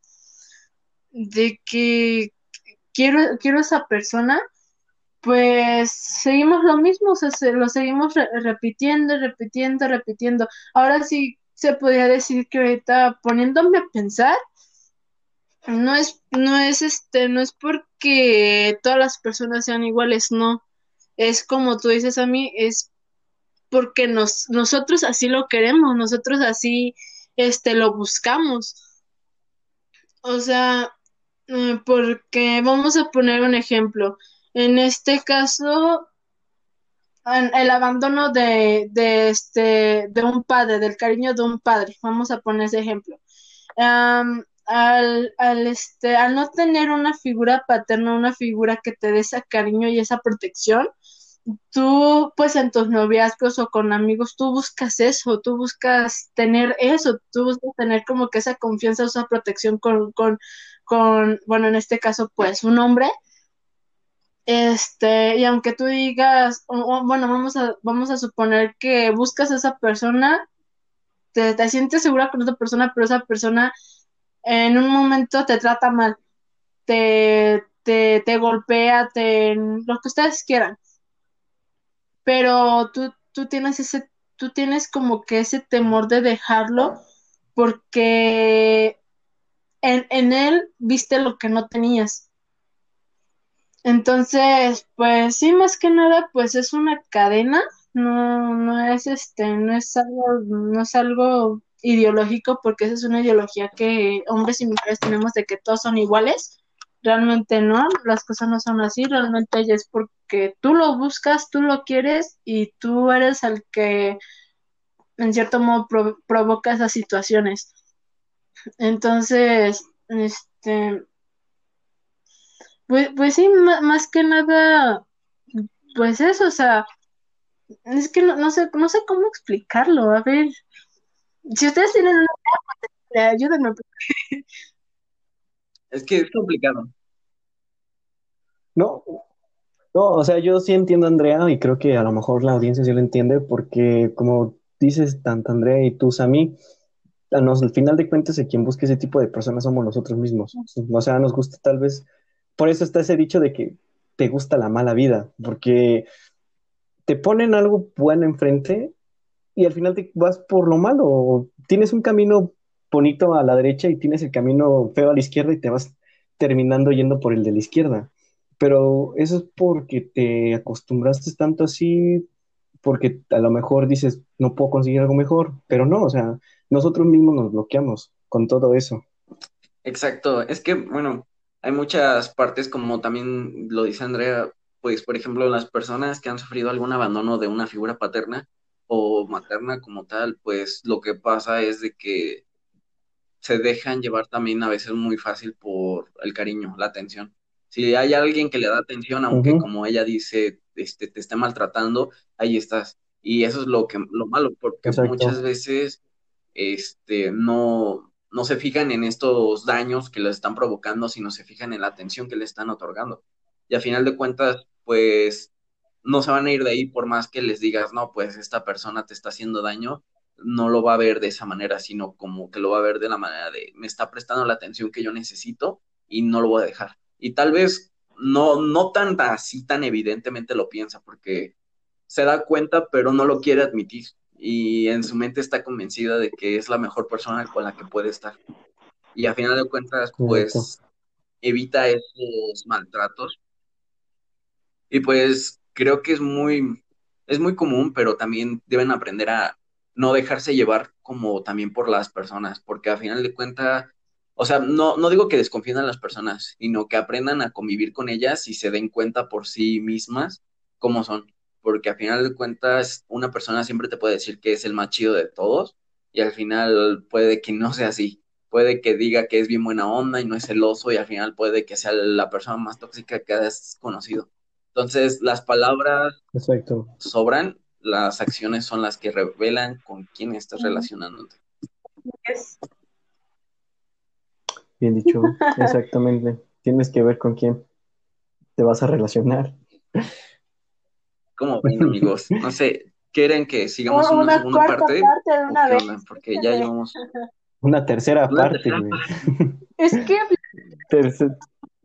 de que quiero, quiero esa persona, pues seguimos lo mismo, o sea, lo seguimos repitiendo, repitiendo, repitiendo. Ahora sí se podría decir que ahorita poniéndome a pensar, no es, no es este, no es porque todas las personas sean iguales, no. Es como tú dices a mí, es porque nos, nosotros así lo queremos, nosotros así este lo buscamos. O sea, eh, porque vamos a poner un ejemplo. En este caso, el abandono de, de, este, de un padre, del cariño de un padre. Vamos a poner ese ejemplo al, al, este, al no tener una figura paterna, una figura que te dé ese cariño y esa protección, tú pues en tus noviazgos o con amigos, tú buscas eso, tú buscas tener eso, tú buscas tener como que esa confianza, esa protección con, con, con bueno, en este caso pues un hombre. Este, y aunque tú digas, bueno, vamos a, vamos a suponer que buscas a esa persona, te, te sientes segura con esa persona, pero esa persona en un momento te trata mal, te, te, te golpea, te, lo que ustedes quieran. pero tú, tú tienes ese, tú tienes como que ese temor de dejarlo porque en, en él viste lo que no tenías. Entonces, pues sí, más que nada, pues es una cadena, no, no es este, no es algo, no es algo ideológico, porque esa es una ideología que hombres y mujeres tenemos de que todos son iguales. Realmente no, las cosas no son así, realmente es porque tú lo buscas, tú lo quieres y tú eres el que en cierto modo provoca esas situaciones. Entonces, este, pues, pues sí, más que nada, pues eso, o sea, es que no, no, sé, no sé cómo explicarlo. A ver, si ustedes tienen una idea, pues, ayúdenme. Es que es complicado. No, no, o sea, yo sí entiendo a Andrea y creo que a lo mejor la audiencia sí lo entiende porque como dices tanto Andrea y tú, Sammy, al final de cuentas, el quien busca ese tipo de personas somos nosotros mismos. O sea, nos gusta tal vez por eso está ese dicho de que te gusta la mala vida, porque te ponen algo bueno enfrente y al final te vas por lo malo. Tienes un camino bonito a la derecha y tienes el camino feo a la izquierda y te vas terminando yendo por el de la izquierda. Pero eso es porque te acostumbraste tanto así, porque a lo mejor dices, no puedo conseguir algo mejor, pero no, o sea, nosotros mismos nos bloqueamos con todo eso. Exacto, es que, bueno, hay muchas partes, como también lo dice Andrea, pues por ejemplo, las personas que han sufrido algún abandono de una figura paterna o materna como tal, pues lo que pasa es de que se dejan llevar también a veces muy fácil por el cariño, la atención. Si hay alguien que le da atención, aunque como ella dice, este, te esté maltratando, ahí estás. Y eso es lo que lo malo, porque muchas veces este no no se fijan en estos daños que les están provocando, sino se fijan en la atención que le están otorgando. Y a final de cuentas, pues no se van a ir de ahí por más que les digas, no, pues esta persona te está haciendo daño, no lo va a ver de esa manera, sino como que lo va a ver de la manera de, me está prestando la atención que yo necesito y no lo voy a dejar. Y tal vez no, no tan así, tan evidentemente lo piensa, porque se da cuenta, pero no lo quiere admitir y en su mente está convencida de que es la mejor persona con la que puede estar. Y a final de cuentas, pues evita esos maltratos. Y pues creo que es muy, es muy común, pero también deben aprender a no dejarse llevar como también por las personas, porque a final de cuentas, o sea, no, no digo que desconfíen a las personas, sino que aprendan a convivir con ellas y se den cuenta por sí mismas cómo son porque al final de cuentas una persona siempre te puede decir que es el más chido de todos y al final puede que no sea así. Puede que diga que es bien buena onda y no es celoso y al final puede que sea la persona más tóxica que has conocido. Entonces, las palabras sobran, las acciones son las que revelan con quién estás relacionándote. Bien dicho, <laughs> exactamente. Tienes que ver con quién te vas a relacionar. ¿Cómo ven, amigos? No sé, ¿quieren que sigamos una, segunda parte? Porque ya llevamos... Una tercera parte, Es que...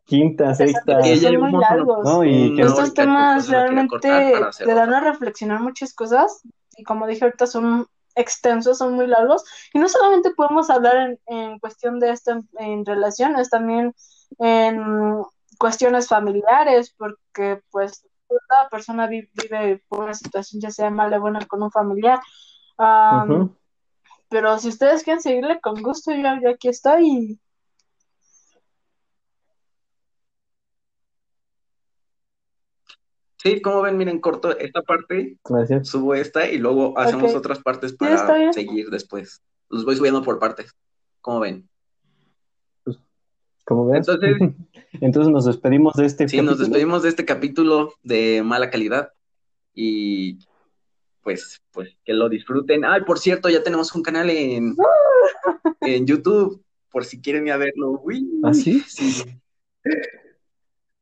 quinta, sexta... son muy largos. No, y Estos temas realmente te dan a reflexionar muchas cosas. Y como dije ahorita, son extensos, son muy largos. Y no solamente podemos hablar en, en cuestión de esto en relaciones, también en cuestiones familiares, porque pues cada persona vive, por una situación, ya sea mala o buena, con un familiar. Pero si ustedes quieren seguirle con gusto, yo, aquí estoy. Sí, como ven, miren, corto esta parte, subo esta y luego hacemos otras partes para seguir después. Los voy subiendo por partes. ¿Cómo ven? Como ves. Entonces, <laughs> Entonces nos despedimos de este Sí, nos despedimos de este capítulo de mala calidad. Y pues, pues que lo disfruten. Ay, por cierto, ya tenemos un canal en, <laughs> en YouTube, por si quieren ir a verlo. Uy, ¿Ah, sí? Sí.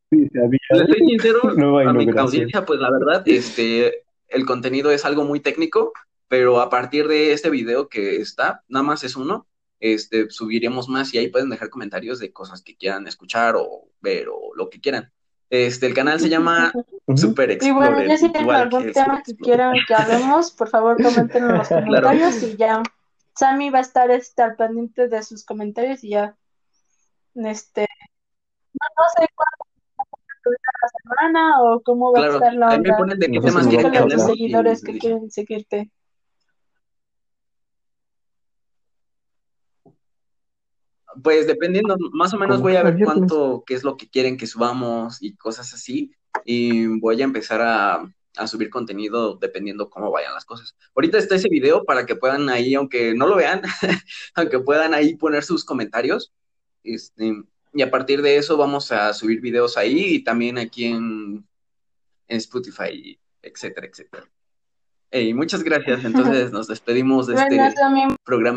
Sí soy sincero <laughs> a mi audiencia, pues la verdad, este, el contenido es algo muy técnico, pero a partir de este video que está, nada más es uno, este, subiremos más y ahí pueden dejar comentarios de cosas que quieran escuchar o ver o lo que quieran. Este, el canal se llama Ujú. Super Y Explorer. bueno, ya si tienen algún que tema que Super quieran que hablemos, por favor comenten en los <laughs> comentarios y ya Sammy va a estar este, al pendiente de sus comentarios y ya este no, no sé cuándo la semana o cómo va a estar la ahí me onda. ponen de qué No sé temas quieren que y seguidores que quieren seguirte. Pues dependiendo, más o menos voy a ver cuánto, qué es lo que quieren que subamos y cosas así. Y voy a empezar a, a subir contenido dependiendo cómo vayan las cosas. Ahorita está ese video para que puedan ahí, aunque no lo vean, <laughs> aunque puedan ahí poner sus comentarios. Este, y a partir de eso vamos a subir videos ahí y también aquí en, en Spotify, etcétera, etcétera. Muchas gracias. <laughs> Entonces nos despedimos de Bueno, este programa.